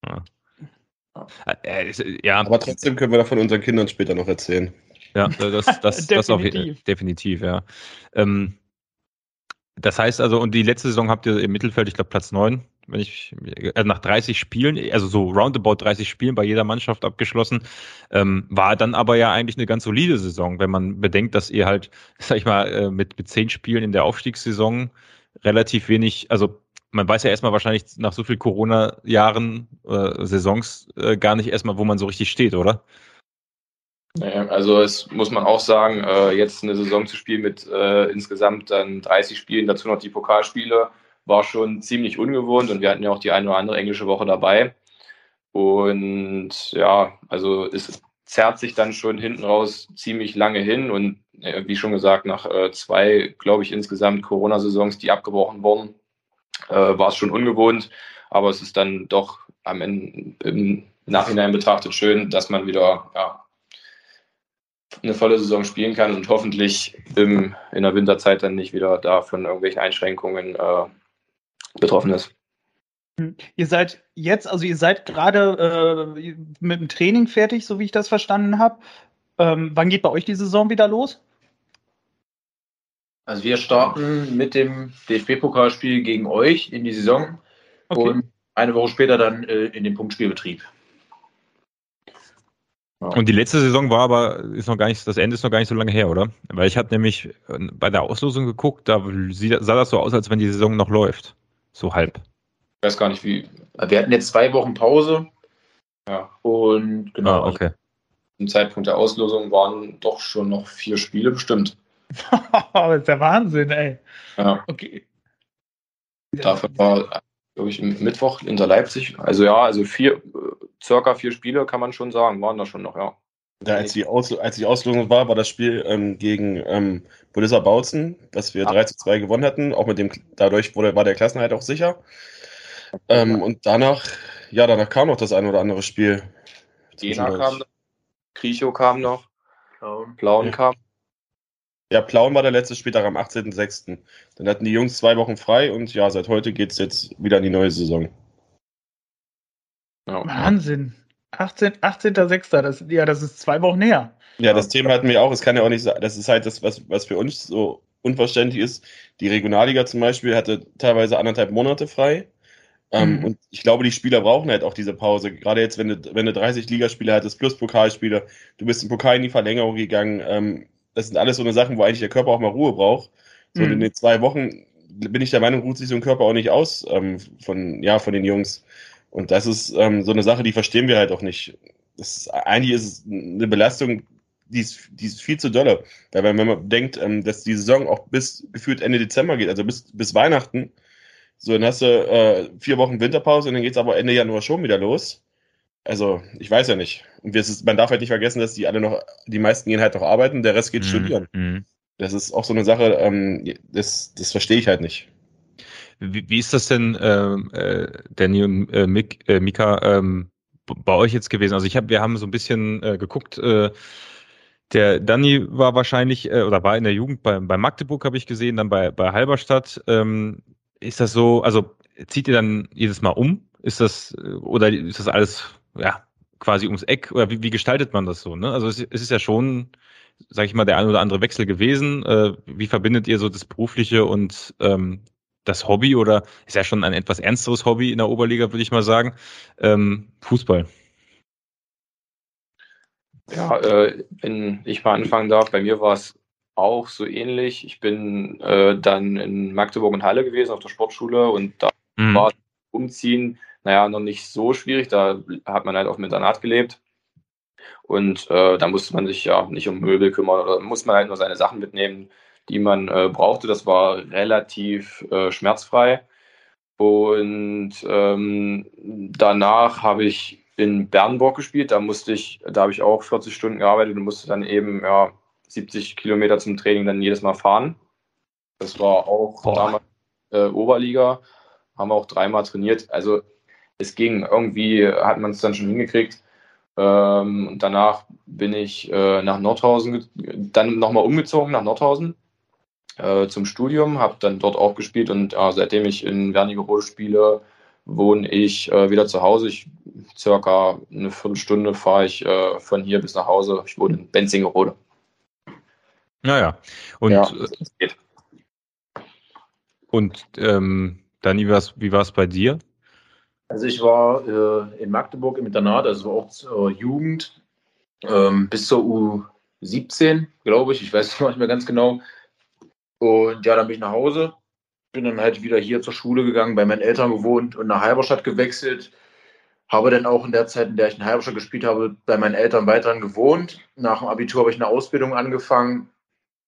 Ja. Äh, ja. Aber trotzdem können wir davon unseren Kindern später noch erzählen. Ja, das, das, das auch definitiv, ja. Ähm, das heißt also, und die letzte Saison habt ihr im Mittelfeld, ich glaube, Platz 9 wenn ich äh, nach 30 Spielen, also so roundabout 30 Spielen bei jeder Mannschaft abgeschlossen, ähm, war dann aber ja eigentlich eine ganz solide Saison, wenn man bedenkt, dass ihr halt, sag ich mal, äh, mit, mit zehn Spielen in der Aufstiegssaison relativ wenig, also man weiß ja erstmal wahrscheinlich nach so viel Corona-Jahren, äh, Saisons äh, gar nicht erstmal, wo man so richtig steht, oder? Also es muss man auch sagen, äh, jetzt eine Saison zu spielen mit äh, insgesamt dann 30 Spielen, dazu noch die Pokalspiele, war schon ziemlich ungewohnt und wir hatten ja auch die eine oder andere englische Woche dabei. Und ja, also es zerrt sich dann schon hinten raus ziemlich lange hin und äh, wie schon gesagt, nach äh, zwei, glaube ich, insgesamt Corona-Saisons, die abgebrochen wurden, äh, war es schon ungewohnt. Aber es ist dann doch am Ende im Nachhinein betrachtet schön, dass man wieder ja, eine volle Saison spielen kann und hoffentlich im, in der Winterzeit dann nicht wieder da von irgendwelchen Einschränkungen äh, betroffen ist. Hm. Ihr seid jetzt, also ihr seid gerade äh, mit dem Training fertig, so wie ich das verstanden habe. Ähm, wann geht bei euch die Saison wieder los? Also wir starten mit dem DFB-Pokalspiel gegen euch in die Saison okay. und eine Woche später dann äh, in den Punktspielbetrieb. Und die letzte Saison war aber, ist noch gar nicht, das Ende ist noch gar nicht so lange her, oder? Weil ich habe nämlich äh, bei der Auslosung geguckt, da sah das so aus, als wenn die Saison noch läuft. So halb. Ich weiß gar nicht, wie. Wir hatten jetzt zwei Wochen Pause. Ja. Und genau. Ah, okay. Zum Zeitpunkt der Auslosung waren doch schon noch vier Spiele bestimmt. das ist der Wahnsinn, ey. Ja. Okay. Dafür war, glaube ich, Mittwoch hinter Leipzig. Also ja, also vier, circa vier Spiele kann man schon sagen, waren da schon noch, ja. Ja, als, die Aus, als die Auslosung war, war das Spiel ähm, gegen ähm, Bolissa Bautzen, das wir ah. 3 zu 2 gewonnen hatten. Auch mit dem, dadurch wurde, war der Klassenhalt auch sicher. Ähm, und danach, ja, danach kam noch das ein oder andere Spiel. Jena kam noch, Kricho kam noch, Plauen, ja. kam. Ja, Plauen war der letzte Spieltag am 18.06. Dann hatten die Jungs zwei Wochen frei und ja, seit heute geht es jetzt wieder in die neue Saison. Ja. Wahnsinn. 18, 18.06. Das, ja, das ist zwei Wochen näher. Ja, das Thema hatten wir auch. Es kann ja auch nicht sein. Das ist halt das, was, was für uns so unverständlich ist. Die Regionalliga zum Beispiel hatte teilweise anderthalb Monate frei. Ähm, mhm. Und ich glaube, die Spieler brauchen halt auch diese Pause. Gerade jetzt, wenn du, wenn du 30 Ligaspiele hattest, plus Pokalspiele, du bist im Pokal in die Verlängerung gegangen. Ähm, das sind alles so eine Sachen, wo eigentlich der Körper auch mal Ruhe braucht. So mhm. in den zwei Wochen bin ich der Meinung, ruht sich so ein Körper auch nicht aus ähm, von, ja, von den Jungs. Und das ist ähm, so eine Sache, die verstehen wir halt auch nicht. Ist, eigentlich ist es eine Belastung, die ist, die ist viel zu dolle. Weil wenn man denkt, ähm, dass die Saison auch bis gefühlt Ende Dezember geht, also bis, bis Weihnachten, so, dann hast du äh, vier Wochen Winterpause und dann geht es aber Ende Januar schon wieder los. Also, ich weiß ja nicht. Und ist, man darf halt nicht vergessen, dass die alle noch, die meisten gehen halt noch arbeiten, der Rest geht mhm. studieren. Mhm. Das ist auch so eine Sache, ähm, das, das verstehe ich halt nicht. Wie, wie ist das denn, ähm, äh, Danny und äh, Mick, äh, Mika, ähm, bei euch jetzt gewesen? Also ich habe, wir haben so ein bisschen äh, geguckt, äh, der Danny war wahrscheinlich äh, oder war in der Jugend bei, bei Magdeburg, habe ich gesehen, dann bei, bei Halberstadt. Ähm, ist das so, also zieht ihr dann jedes Mal um? Ist das, äh, oder ist das alles, ja, quasi ums Eck? Oder wie, wie gestaltet man das so? Ne? Also es, es ist ja schon, sage ich mal, der ein oder andere Wechsel gewesen. Äh, wie verbindet ihr so das Berufliche und ähm, das Hobby oder ist ja schon ein etwas ernsteres Hobby in der Oberliga, würde ich mal sagen, ähm, Fußball? Ja, äh, wenn ich mal anfangen darf, bei mir war es auch so ähnlich. Ich bin äh, dann in Magdeburg und Halle gewesen auf der Sportschule und da mhm. war Umziehen, naja, noch nicht so schwierig. Da hat man halt auf dem Internat gelebt. Und äh, da musste man sich ja nicht um Möbel kümmern oder muss man halt nur seine Sachen mitnehmen, die man äh, brauchte. Das war relativ äh, schmerzfrei. Und ähm, danach habe ich in Bernburg gespielt. Da musste ich, da habe ich auch 40 Stunden gearbeitet und musste dann eben ja, 70 Kilometer zum Training dann jedes Mal fahren. Das war auch Boah. damals äh, Oberliga. Haben wir auch dreimal trainiert. Also es ging. Irgendwie hat man es dann schon hingekriegt. Ähm, und danach bin ich äh, nach Nordhausen, dann nochmal umgezogen nach Nordhausen äh, zum Studium, habe dann dort auch gespielt und äh, seitdem ich in Wernigerode spiele, wohne ich äh, wieder zu Hause. Ich circa eine Viertelstunde fahre ich äh, von hier bis nach Hause. Ich wohne in Benzingerode. Naja, und, ja, äh, und ähm, Dani, wie war es bei dir? Also ich war äh, in Magdeburg im Internat, also auch zur Jugend ähm, bis zur U17, glaube ich. Ich weiß es nicht mehr ganz genau. Und ja, dann bin ich nach Hause, bin dann halt wieder hier zur Schule gegangen, bei meinen Eltern gewohnt und nach Halberstadt gewechselt. Habe dann auch in der Zeit, in der ich in Halberstadt gespielt habe, bei meinen Eltern weiterhin gewohnt. Nach dem Abitur habe ich eine Ausbildung angefangen.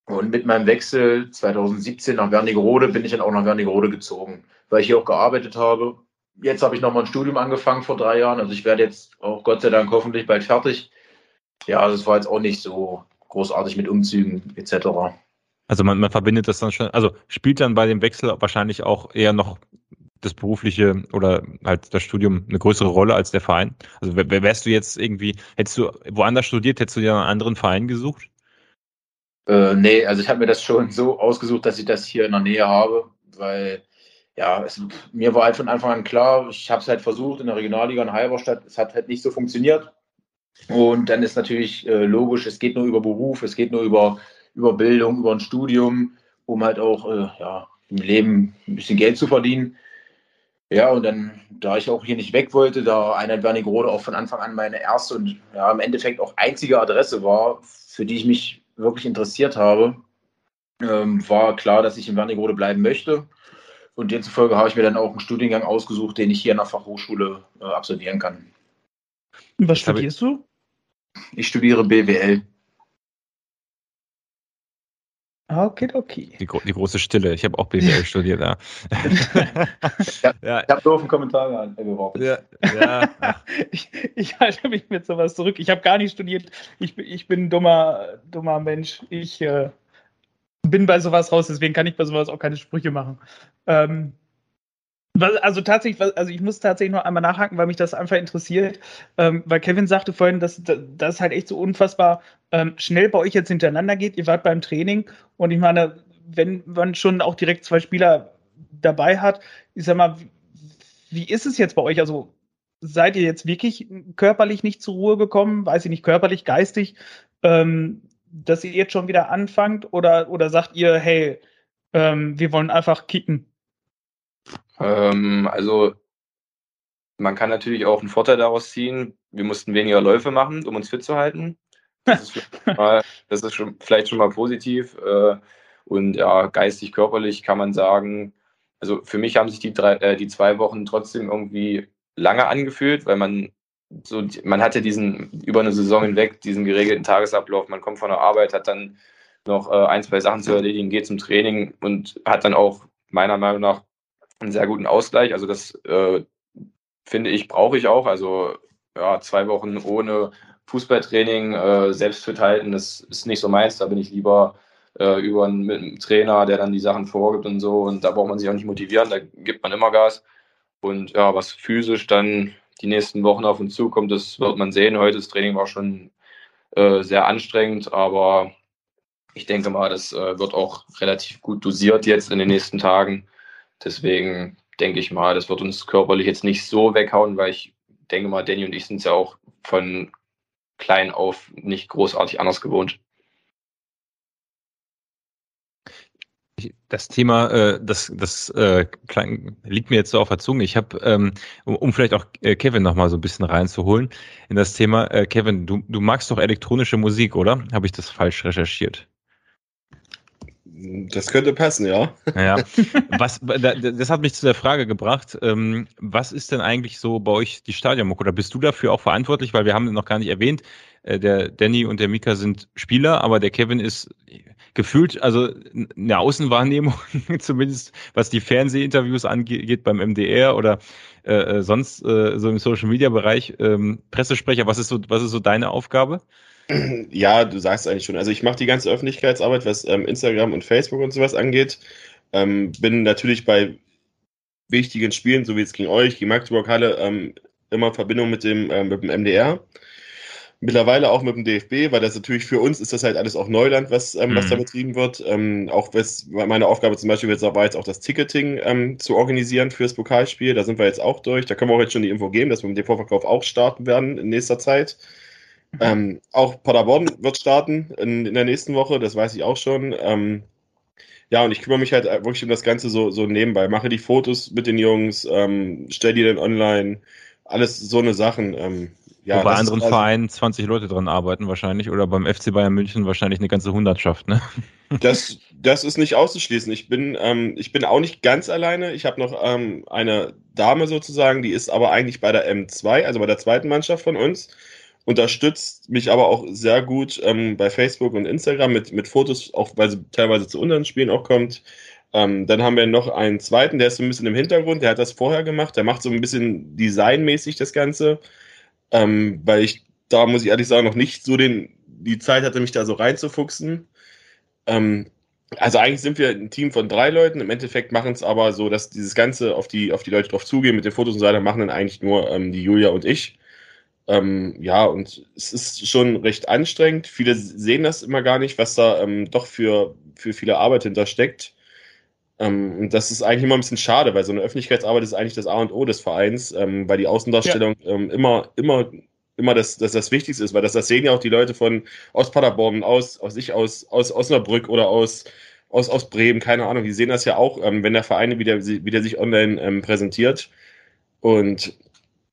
Und mit meinem Wechsel 2017 nach Wernigerode bin ich dann auch nach Wernigerode gezogen, weil ich hier auch gearbeitet habe. Jetzt habe ich nochmal ein Studium angefangen vor drei Jahren. Also ich werde jetzt auch Gott sei Dank hoffentlich bald fertig. Ja, also es war jetzt auch nicht so großartig mit Umzügen etc. Also man, man verbindet das dann schon, also spielt dann bei dem Wechsel wahrscheinlich auch eher noch das berufliche oder halt das Studium eine größere Rolle als der Verein? Also wärst du jetzt irgendwie, hättest du woanders studiert, hättest du dir einen anderen Verein gesucht? Äh, nee, also ich habe mir das schon so ausgesucht, dass ich das hier in der Nähe habe, weil ja, es, mir war halt von Anfang an klar, ich habe es halt versucht in der Regionalliga in Halberstadt, es hat halt nicht so funktioniert. Und dann ist natürlich äh, logisch, es geht nur über Beruf, es geht nur über über Bildung, über ein Studium, um halt auch äh, ja, im Leben ein bisschen Geld zu verdienen. Ja, und dann, da ich auch hier nicht weg wollte, da Einheit Wernigerode auch von Anfang an meine erste und ja, im Endeffekt auch einzige Adresse war, für die ich mich wirklich interessiert habe, ähm, war klar, dass ich in Wernigerode bleiben möchte. Und demzufolge habe ich mir dann auch einen Studiengang ausgesucht, den ich hier an der Fachhochschule äh, absolvieren kann. Was studierst du? Ich studiere BWL. Okay, okay. Die, die große Stille. Ich habe auch BWL studiert, ja. ich habe ja. hab doof einen Kommentar geworfen. Ja, ja. ich, ich, halte mich mit sowas zurück. Ich habe gar nicht studiert. Ich, ich bin ein dummer, dummer Mensch. Ich äh, bin bei sowas raus, deswegen kann ich bei sowas auch keine Sprüche machen. Ähm, also tatsächlich, also ich muss tatsächlich noch einmal nachhaken, weil mich das einfach interessiert, ähm, weil Kevin sagte vorhin, dass das halt echt so unfassbar ähm, schnell bei euch jetzt hintereinander geht. Ihr wart beim Training und ich meine, wenn man schon auch direkt zwei Spieler dabei hat, ich sag mal, wie ist es jetzt bei euch? Also seid ihr jetzt wirklich körperlich nicht zur Ruhe gekommen? Weiß ich nicht, körperlich, geistig, ähm, dass ihr jetzt schon wieder anfangt oder, oder sagt ihr, hey, ähm, wir wollen einfach kicken? Ähm, also man kann natürlich auch einen Vorteil daraus ziehen. Wir mussten weniger Läufe machen, um uns fit zu halten. Das ist, mal, das ist schon, vielleicht schon mal positiv. Äh, und ja, geistig, körperlich kann man sagen, also für mich haben sich die, drei, äh, die zwei Wochen trotzdem irgendwie lange angefühlt, weil man so, man hatte diesen über eine Saison hinweg diesen geregelten Tagesablauf. Man kommt von der Arbeit, hat dann noch äh, ein, zwei Sachen zu erledigen, geht zum Training und hat dann auch meiner Meinung nach einen sehr guten Ausgleich. Also das äh, finde ich, brauche ich auch. Also ja, zwei Wochen ohne Fußballtraining, äh, selbstfit halten, das ist nicht so meins. Da bin ich lieber äh, über einen, mit einem Trainer, der dann die Sachen vorgibt und so. Und da braucht man sich auch nicht motivieren, da gibt man immer Gas. Und ja, was physisch dann die nächsten Wochen auf uns zukommt, das wird man sehen. Heute das Training war schon äh, sehr anstrengend, aber ich denke mal, das äh, wird auch relativ gut dosiert jetzt in den nächsten Tagen. Deswegen denke ich mal, das wird uns körperlich jetzt nicht so weghauen, weil ich denke mal, Danny und ich sind es ja auch von klein auf nicht großartig anders gewohnt. Das Thema, äh, das, das äh, liegt mir jetzt so auf der Zunge. Ich habe, ähm, um, vielleicht auch äh, Kevin noch mal so ein bisschen reinzuholen in das Thema. Kevin, du, du magst doch elektronische Musik, oder? Habe ich das falsch recherchiert? Das könnte passen, ja. Ja. Was, das hat mich zu der Frage gebracht, ähm, was ist denn eigentlich so bei euch die Stadionmuck? Oder bist du dafür auch verantwortlich? Weil wir haben noch gar nicht erwähnt, äh, der Danny und der Mika sind Spieler, aber der Kevin ist gefühlt, also eine Außenwahrnehmung, zumindest was die Fernsehinterviews angeht beim MDR oder äh, äh, sonst äh, so im Social Media Bereich, ähm, Pressesprecher, was ist so, was ist so deine Aufgabe? Ja, du sagst eigentlich schon. Also ich mache die ganze Öffentlichkeitsarbeit, was ähm, Instagram und Facebook und sowas angeht. Ähm, bin natürlich bei wichtigen Spielen, so wie es gegen euch, gegen Magdeburg Halle, ähm, immer in Verbindung mit dem, ähm, mit dem MDR. Mittlerweile auch mit dem DFB, weil das natürlich für uns ist das halt alles auch Neuland, was, mhm. was da mhm. betrieben wird. Ähm, auch was, meine Aufgabe zum Beispiel jetzt war jetzt auch das Ticketing ähm, zu organisieren fürs Pokalspiel. Da sind wir jetzt auch durch. Da können wir auch jetzt schon die Info geben, dass wir mit dem Vorverkauf auch starten werden in nächster Zeit. Ähm, auch Paderborn wird starten in, in, der nächsten Woche, das weiß ich auch schon. Ähm, ja, und ich kümmere mich halt wirklich um das Ganze so, so nebenbei. Mache die Fotos mit den Jungs, ähm, stelle die dann online, alles so eine Sachen. Ähm, ja, bei anderen also, Vereinen 20 Leute dran arbeiten wahrscheinlich oder beim FC Bayern München wahrscheinlich eine ganze Hundertschaft, ne? Das, das ist nicht auszuschließen. Ich bin, ähm, ich bin auch nicht ganz alleine. Ich habe noch ähm, eine Dame sozusagen, die ist aber eigentlich bei der M2, also bei der zweiten Mannschaft von uns unterstützt mich aber auch sehr gut ähm, bei Facebook und Instagram mit, mit Fotos, auch weil sie teilweise zu unseren Spielen auch kommt. Ähm, dann haben wir noch einen zweiten, der ist so ein bisschen im Hintergrund, der hat das vorher gemacht, der macht so ein bisschen designmäßig das Ganze, ähm, weil ich da, muss ich ehrlich sagen, noch nicht so den, die Zeit hatte, mich da so reinzufuchsen. Ähm, also eigentlich sind wir ein Team von drei Leuten. Im Endeffekt machen es aber so, dass dieses Ganze auf die, auf die Leute drauf zugehen mit den Fotos und so weiter, machen dann eigentlich nur ähm, die Julia und ich. Ähm, ja, und es ist schon recht anstrengend. Viele sehen das immer gar nicht, was da ähm, doch für, für viele Arbeit hintersteckt. Ähm, und das ist eigentlich immer ein bisschen schade, weil so eine Öffentlichkeitsarbeit ist eigentlich das A und O des Vereins, ähm, weil die Außendarstellung ja. Ähm, immer, immer, immer das, das, das Wichtigste ist, weil das, das sehen ja auch die Leute von aus Paderborn, aus, aus ich, aus, aus Osnabrück oder aus, aus, aus Bremen, keine Ahnung, die sehen das ja auch, ähm, wenn der Verein wieder, wieder sich online präsentiert. Und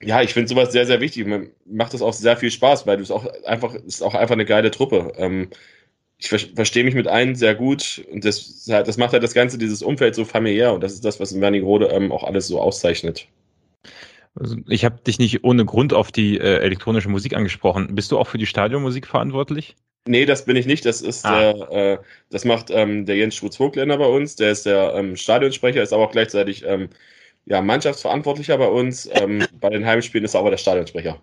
ja, ich finde sowas sehr, sehr wichtig. Mir macht das auch sehr viel Spaß, weil du es auch einfach, ist auch einfach eine geile Truppe. Ähm, ich ver verstehe mich mit allen sehr gut und das, das macht halt das Ganze, dieses Umfeld so familiär und das ist das, was in Wernigerode ähm, auch alles so auszeichnet. Also ich habe dich nicht ohne Grund auf die äh, elektronische Musik angesprochen. Bist du auch für die Stadionmusik verantwortlich? Nee, das bin ich nicht. Das ist ah. der, äh, das macht ähm, der Jens Schutz-Vogtländer bei uns. Der ist der ähm, Stadionsprecher, ist aber auch gleichzeitig ähm, ja, Mannschaftsverantwortlicher bei uns. Ähm, bei den Heimspielen ist er aber der Stadionsprecher.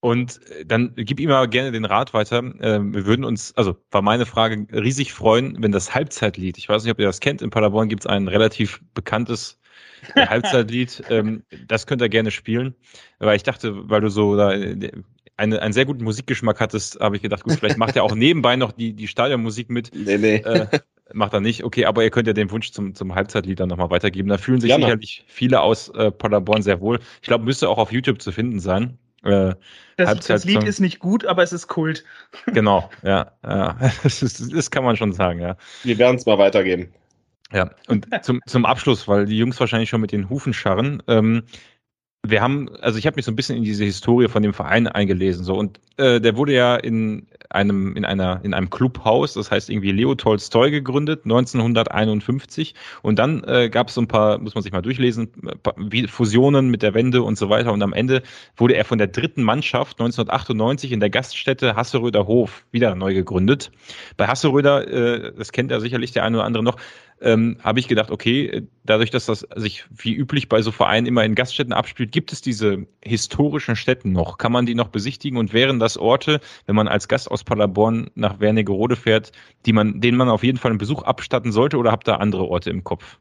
Und äh, dann gib ihm aber gerne den Rat weiter. Ähm, wir würden uns, also war meine Frage, riesig freuen, wenn das Halbzeitlied, ich weiß nicht, ob ihr das kennt, in Paderborn gibt es ein relativ bekanntes Halbzeitlied, ähm, das könnt ihr gerne spielen. Weil ich dachte, weil du so da äh, eine, einen sehr guten Musikgeschmack hattest, habe ich gedacht, gut, vielleicht macht er auch nebenbei noch die, die Stadionmusik mit. Nee, nee. Äh, macht er nicht. Okay, aber ihr könnt ja den Wunsch zum, zum Halbzeitlied dann nochmal weitergeben. Da fühlen sich Gerne. sicherlich viele aus äh, Paderborn sehr wohl. Ich glaube, müsste auch auf YouTube zu finden sein. Äh, das, das, Lied ist nicht gut, aber es ist Kult. Genau, ja. ja. Das, ist, das kann man schon sagen, ja. Wir werden es mal weitergeben. Ja, und zum, zum Abschluss, weil die Jungs wahrscheinlich schon mit den Hufen scharren. Ähm, wir haben, also ich habe mich so ein bisschen in diese Historie von dem Verein eingelesen, so. Und äh, der wurde ja in einem in einer in einem Clubhaus, das heißt irgendwie Leo Tolstoi gegründet 1951 und dann äh, gab es so ein paar, muss man sich mal durchlesen, wie Fusionen mit der Wende und so weiter. Und am Ende wurde er von der dritten Mannschaft 1998 in der Gaststätte Hasseröder Hof wieder neu gegründet. Bei Hasseröder, äh, das kennt ja sicherlich der eine oder andere noch, ähm, habe ich gedacht, okay, dadurch, dass das sich wie üblich bei so Vereinen immer in Gaststätten abspielt, gibt es diese historischen Städten noch? Kann man die noch besichtigen und wären das Orte, wenn man als Gast aus Paderborn nach Wernigerode fährt, die man, denen man auf jeden Fall einen Besuch abstatten sollte oder habt ihr andere Orte im Kopf?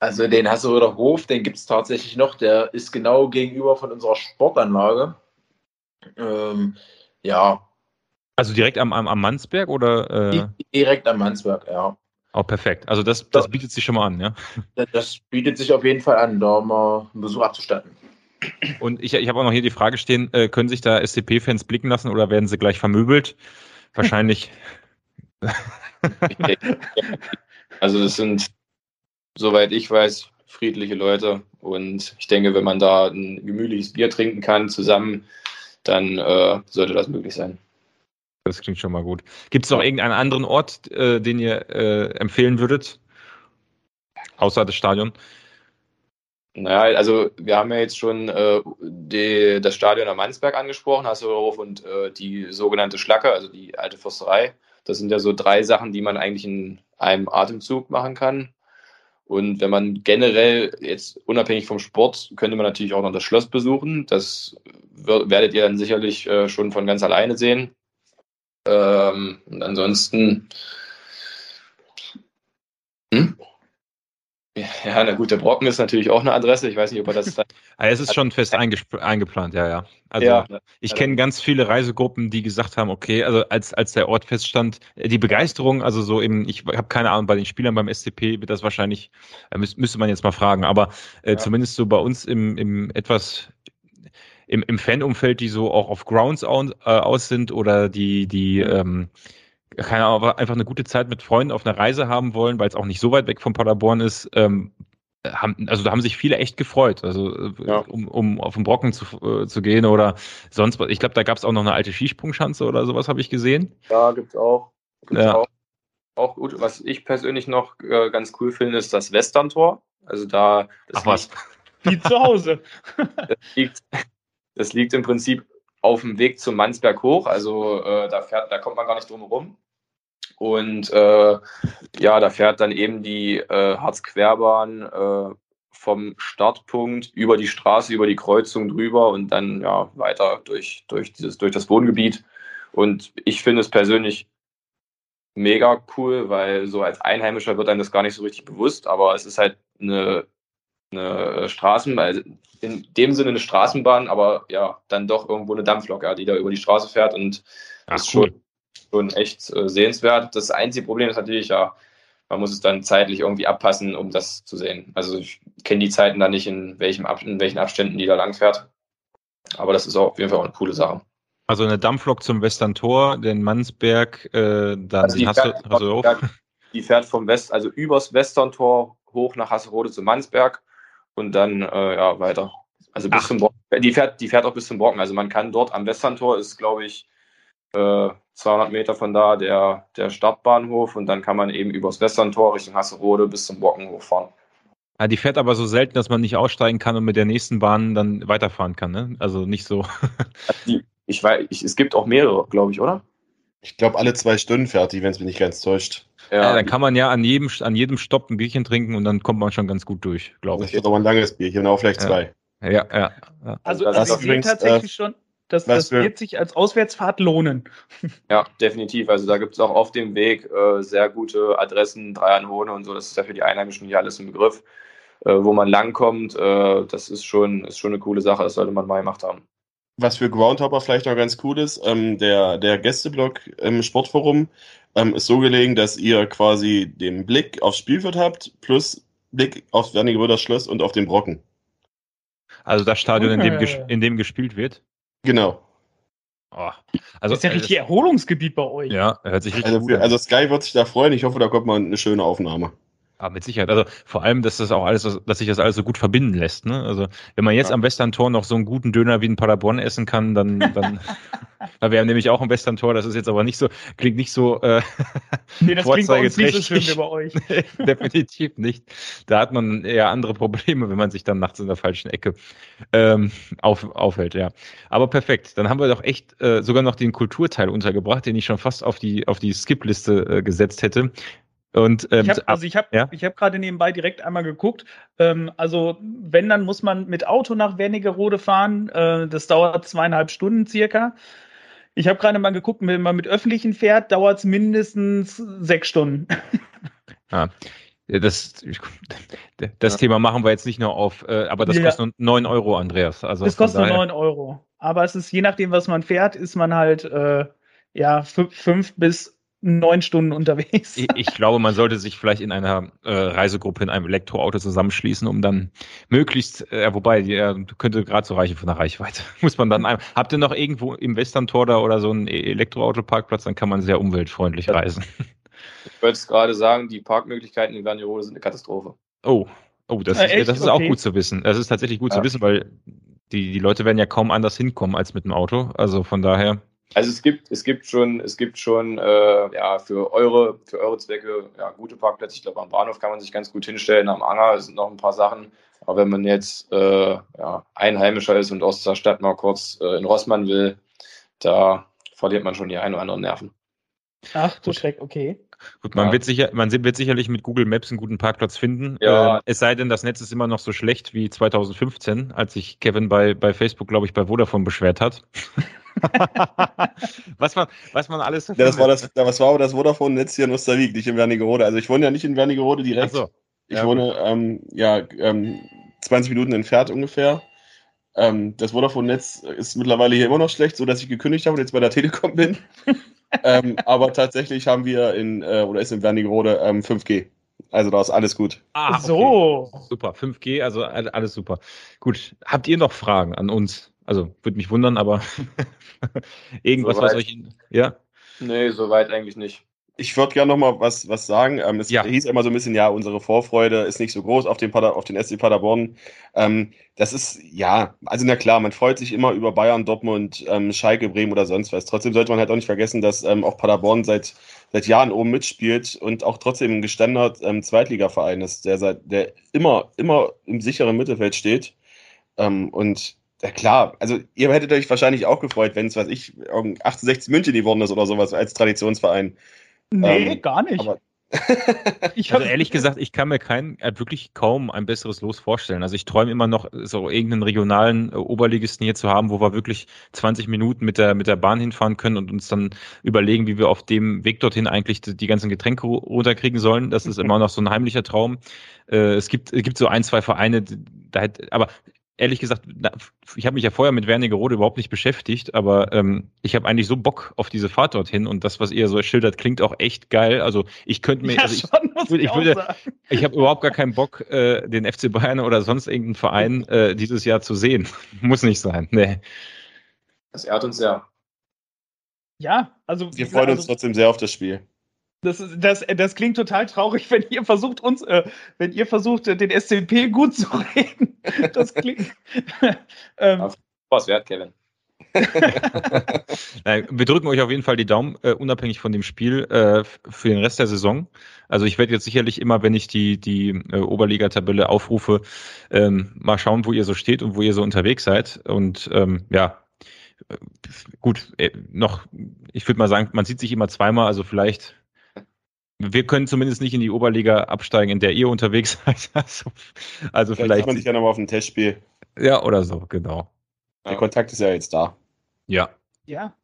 Also den Hasseröder Hof, den gibt es tatsächlich noch, der ist genau gegenüber von unserer Sportanlage. Ähm, ja. Also direkt am, am, am Mannsberg oder? Äh? Direkt am Mannsberg, ja. Oh, perfekt. Also das, das bietet sich schon mal an, ja? Das bietet sich auf jeden Fall an, da mal einen Besuch abzustatten. Und ich, ich habe auch noch hier die Frage stehen, äh, können sich da SCP-Fans blicken lassen oder werden sie gleich vermöbelt? Wahrscheinlich. also es sind, soweit ich weiß, friedliche Leute. Und ich denke, wenn man da ein gemütliches Bier trinken kann zusammen, dann äh, sollte das möglich sein. Das klingt schon mal gut. Gibt es noch irgendeinen anderen Ort, äh, den ihr äh, empfehlen würdet? Außer das Stadion? Naja, also wir haben ja jetzt schon äh, die, das Stadion am Mansberg angesprochen, Hasselhof und äh, die sogenannte Schlacke, also die alte Försterei. Das sind ja so drei Sachen, die man eigentlich in einem Atemzug machen kann. Und wenn man generell jetzt unabhängig vom Sport, könnte man natürlich auch noch das Schloss besuchen. Das werdet ihr dann sicherlich äh, schon von ganz alleine sehen. Ähm, und ansonsten. Hm? Ja, na gut, der Brocken ist natürlich auch eine Adresse. Ich weiß nicht, ob er das. ja, es ist schon fest eingeplant, ja, ja. Also ja, ich kenne ganz viele Reisegruppen, die gesagt haben, okay, also als, als der Ort feststand, äh, die Begeisterung, also so eben, ich habe keine Ahnung, bei den Spielern beim SCP wird das wahrscheinlich, äh, müsste man jetzt mal fragen, aber äh, ja. zumindest so bei uns im, im etwas im, im Fanumfeld, die so auch auf Grounds aus, äh, aus sind oder die, die ähm, keine Ahnung, aber einfach eine gute Zeit mit Freunden auf einer Reise haben wollen, weil es auch nicht so weit weg von Paderborn ist, ähm, haben, also da haben sich viele echt gefreut, also äh, ja. um, um auf den Brocken zu, äh, zu gehen oder sonst was. Ich glaube, da gab es auch noch eine alte Skisprungschanze oder sowas, habe ich gesehen. Ja, gibt's auch. Gibt's ja. auch. Auch gut. Was ich persönlich noch äh, ganz cool finde, ist das Western-Tor. Also da. Ach was. Wie zu Hause. das liegt, das liegt im Prinzip auf dem Weg zum Mannsberg hoch, also äh, da, fährt, da kommt man gar nicht drum herum. Und äh, ja, da fährt dann eben die äh, Harzquerbahn äh, vom Startpunkt über die Straße, über die Kreuzung drüber und dann ja weiter durch, durch, dieses, durch das Wohngebiet. Und ich finde es persönlich mega cool, weil so als Einheimischer wird einem das gar nicht so richtig bewusst, aber es ist halt eine eine Straßen, also in dem Sinne eine Straßenbahn, aber ja, dann doch irgendwo eine Dampflok, ja, die da über die Straße fährt und Ach, ist cool. schon, schon echt äh, sehenswert. Das einzige Problem ist natürlich, ja, man muss es dann zeitlich irgendwie abpassen, um das zu sehen. Also ich kenne die Zeiten da nicht, in, welchem Ab in welchen Abständen die da lang fährt. Aber das ist auch auf jeden Fall auch eine coole Sache. Also eine Dampflok zum Western Tor, den Mannsberg, äh, dann also die, fährt, Hasse, die fährt vom West, also übers Western Tor hoch nach Hasserode zu Mannsberg und dann äh, ja, weiter. Also bis Ach. zum Brocken. Die fährt, die fährt auch bis zum Brocken. Also man kann dort am Westerntor ist, glaube ich, äh, 200 Meter von da der, der Startbahnhof und dann kann man eben übers Westerntor Richtung Hasserode bis zum Brocken hochfahren. Ja, die fährt aber so selten, dass man nicht aussteigen kann und mit der nächsten Bahn dann weiterfahren kann, ne? Also nicht so. die, ich weiß, ich, es gibt auch mehrere, glaube ich, oder? Ich glaube, alle zwei Stunden fertig, wenn es mich nicht ganz täuscht. Ja, ja, dann kann man ja an jedem, an jedem Stopp ein Bierchen trinken und dann kommt man schon ganz gut durch, glaube ich. Das wird aber ein langes Bierchen, auch vielleicht ja. zwei. Ja, ja. ja. Also, also, also ich sehe tatsächlich äh, schon, dass das wird sich als Auswärtsfahrt lohnen. Ja, definitiv. Also da gibt es auch auf dem Weg äh, sehr gute Adressen, Dreiernhohne und so. Das ist ja für die Einheimischen hier alles im Begriff, äh, wo man langkommt. Äh, das ist schon, ist schon eine coole Sache. Das sollte man mal gemacht haben. Was für Groundhopper vielleicht noch ganz cool ist, ähm, der, der Gästeblock im Sportforum ähm, ist so gelegen, dass ihr quasi den Blick aufs Spielfeld habt, plus Blick aufs Wernigeröder Schloss und auf den Brocken. Also das Stadion, in dem, in dem gespielt wird? Genau. Oh. Also, das ist ja richtig Erholungsgebiet bei euch. Ja, hört sich richtig also, gut an. Also Sky wird sich da freuen. Ich hoffe, da kommt mal eine schöne Aufnahme. Ja, mit Sicherheit. Also vor allem, dass das auch alles, dass sich das alles so gut verbinden lässt. Ne? Also wenn man jetzt ja. am Western-Tor noch so einen guten Döner wie in Paderborn essen kann, dann, dann wir haben nämlich auch ein Western-Tor, das ist jetzt aber nicht so, klingt nicht so äh, Nee, das klingt bei uns nicht so schön wie bei euch. Definitiv nicht. Da hat man eher andere Probleme, wenn man sich dann nachts in der falschen Ecke ähm, auf, aufhält, ja. Aber perfekt. Dann haben wir doch echt äh, sogar noch den Kulturteil untergebracht, den ich schon fast auf die, auf die Skip-Liste äh, gesetzt hätte. Und, ähm, ich hab, also ich habe ja? ich hab gerade nebenbei direkt einmal geguckt. Ähm, also wenn, dann muss man mit Auto nach Wernigerode fahren. Äh, das dauert zweieinhalb Stunden circa. Ich habe gerade mal geguckt, wenn man mit öffentlichen fährt, dauert es mindestens sechs Stunden. Ja. Das, das ja. Thema machen wir jetzt nicht nur auf, äh, aber das ja. kostet nur 9 Euro, Andreas. Also das kostet nur 9 Euro. Aber es ist, je nachdem, was man fährt, ist man halt äh, ja fünf bis neun Stunden unterwegs. Ich, ich, glaube, man sollte sich vielleicht in einer äh, Reisegruppe in einem Elektroauto zusammenschließen, um dann möglichst, äh, wobei, ja, könnte gerade so reichen von der Reichweite. Muss man dann, ein, habt ihr noch irgendwo im Western-Tor da oder so einen e-, Elektroauto-Parkplatz, dann kann man sehr umweltfreundlich ja. reisen. Ich wollte es gerade sagen, die Parkmöglichkeiten in Vanierode sind eine Katastrophe. Oh, oh, das, äh, ist, das ist okay. auch gut zu wissen. Das ist tatsächlich gut ja. zu wissen, weil die, die Leute werden ja kaum anders hinkommen als mit dem Auto. Also von daher. Also es gibt, es gibt schon, es gibt schon äh, ja, für eure, für eure Zwecke ja, gute Parkplätze. Ich glaube, am Bahnhof kann man sich ganz gut hinstellen, am Anger sind noch ein paar Sachen. Aber wenn man jetzt äh, ja, Einheimischer ist und aus der Stadt mal kurz äh, in Rossmann will, da verliert man schon die ein oder anderen Nerven. Ach du Schreck, okay. Gut, man, ja. wird sicher, man wird sicherlich mit Google Maps einen guten Parkplatz finden. Ja. Äh, es sei denn, das Netz ist immer noch so schlecht wie 2015, als sich Kevin bei, bei Facebook, glaube ich, bei Vodafone beschwert hat. was, man, was man alles ja, das war das, das war aber das Vodafone-Netz hier in Osterwieck, nicht in Wernigerode. Also ich wohne ja nicht in Wernigerode direkt. So. Ich ja, wohne ähm, ja ähm, 20 Minuten entfernt ungefähr. Ähm, das Vodafone-Netz ist mittlerweile hier immer noch schlecht, so dass ich gekündigt habe und jetzt bei der Telekom bin. ähm, aber tatsächlich haben wir in, äh, oder ist in Wernigerode ähm, 5G. Also da ist alles gut. Ah, so. Okay. Super, 5G, also alles super. Gut, habt ihr noch Fragen an uns? Also würde mich wundern, aber irgendwas, soweit, was euch. Ja? Nee, soweit eigentlich nicht. Ich würde gerne noch mal was, was sagen. Ähm, es ja. hieß immer so ein bisschen, ja, unsere Vorfreude ist nicht so groß auf den, Pader, auf den SC Paderborn. Ähm, das ist, ja, also na klar, man freut sich immer über Bayern, Dortmund, ähm, Schalke, Bremen oder sonst was. Trotzdem sollte man halt auch nicht vergessen, dass ähm, auch Paderborn seit, seit Jahren oben mitspielt und auch trotzdem ein gestandener ähm, Zweitligaverein ist, der, seit, der immer, immer im sicheren Mittelfeld steht. Ähm, und ja klar, also ihr hättet euch wahrscheinlich auch gefreut, wenn es, was ich, 68 München geworden ist oder sowas als Traditionsverein. Nee, ähm, gar nicht. ich also ehrlich gesagt, ich kann mir kein, äh, wirklich kaum ein besseres Los vorstellen. Also ich träume immer noch, so irgendeinen regionalen äh, Oberligisten hier zu haben, wo wir wirklich 20 Minuten mit der, mit der Bahn hinfahren können und uns dann überlegen, wie wir auf dem Weg dorthin eigentlich die, die ganzen Getränke runterkriegen sollen. Das ist immer noch so ein heimlicher Traum. Äh, es gibt, es gibt so ein, zwei Vereine, da hätte, aber ehrlich gesagt, ich habe mich ja vorher mit Wernigerode überhaupt nicht beschäftigt, aber ähm, ich habe eigentlich so Bock auf diese Fahrt dorthin und das, was ihr so schildert, klingt auch echt geil. Also ich könnte mir, ja, also schon, ich, ich, ich würde, ich habe überhaupt gar keinen Bock, äh, den FC Bayern oder sonst irgendeinen Verein äh, dieses Jahr zu sehen. Muss nicht sein. Nee. Das ehrt uns sehr. Ja, also wir freuen uns also, trotzdem sehr auf das Spiel. Das, das, das klingt total traurig, wenn ihr versucht, uns, äh, wenn ihr versucht, den SCP gut zu reden. Das klingt. ähm, was wert, Kevin. Nein, wir drücken euch auf jeden Fall die Daumen, äh, unabhängig von dem Spiel, äh, für den Rest der Saison. Also ich werde jetzt sicherlich immer, wenn ich die, die äh, Oberliga-Tabelle aufrufe, ähm, mal schauen, wo ihr so steht und wo ihr so unterwegs seid. Und ähm, ja, gut, äh, noch, ich würde mal sagen, man sieht sich immer zweimal, also vielleicht wir können zumindest nicht in die Oberliga absteigen, in der ihr unterwegs seid. Also, also vielleicht. vielleicht man sich ja nochmal auf ein Testspiel. Ja, oder so, genau. Der Kontakt ist ja jetzt da. Ja. Ja.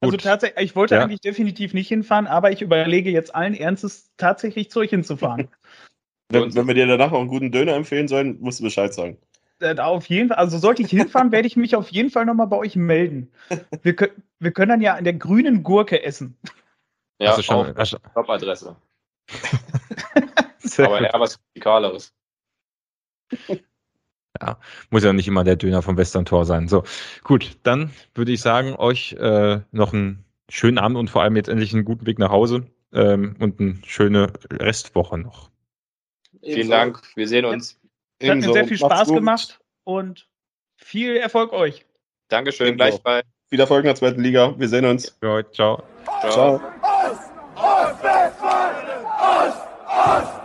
Also tatsächlich, ich wollte ja. eigentlich definitiv nicht hinfahren, aber ich überlege jetzt allen Ernstes tatsächlich zu euch hinzufahren. wenn, wenn wir dir danach auch einen guten Döner empfehlen sollen, musst du Bescheid sagen. Äh, auf jeden Fall, also sollte ich hinfahren, werde ich mich auf jeden Fall nochmal bei euch melden. Wir, wir können dann ja an der grünen Gurke essen. Ja, also schon auf Jobadresse. Aber eher was Radikaleres. Ja, muss ja nicht immer der Döner vom Western-Tor sein. So, gut, dann würde ich sagen, euch äh, noch einen schönen Abend und vor allem jetzt endlich einen guten Weg nach Hause ähm, und eine schöne Restwoche noch. Vielen Dank, wir sehen uns. Es hat mir sehr viel Spaß gemacht und viel Erfolg euch. Dankeschön, gleichfalls. Viel Erfolg in der zweiten Liga. Wir sehen uns. Ja, ciao. Ciao. Ost, North!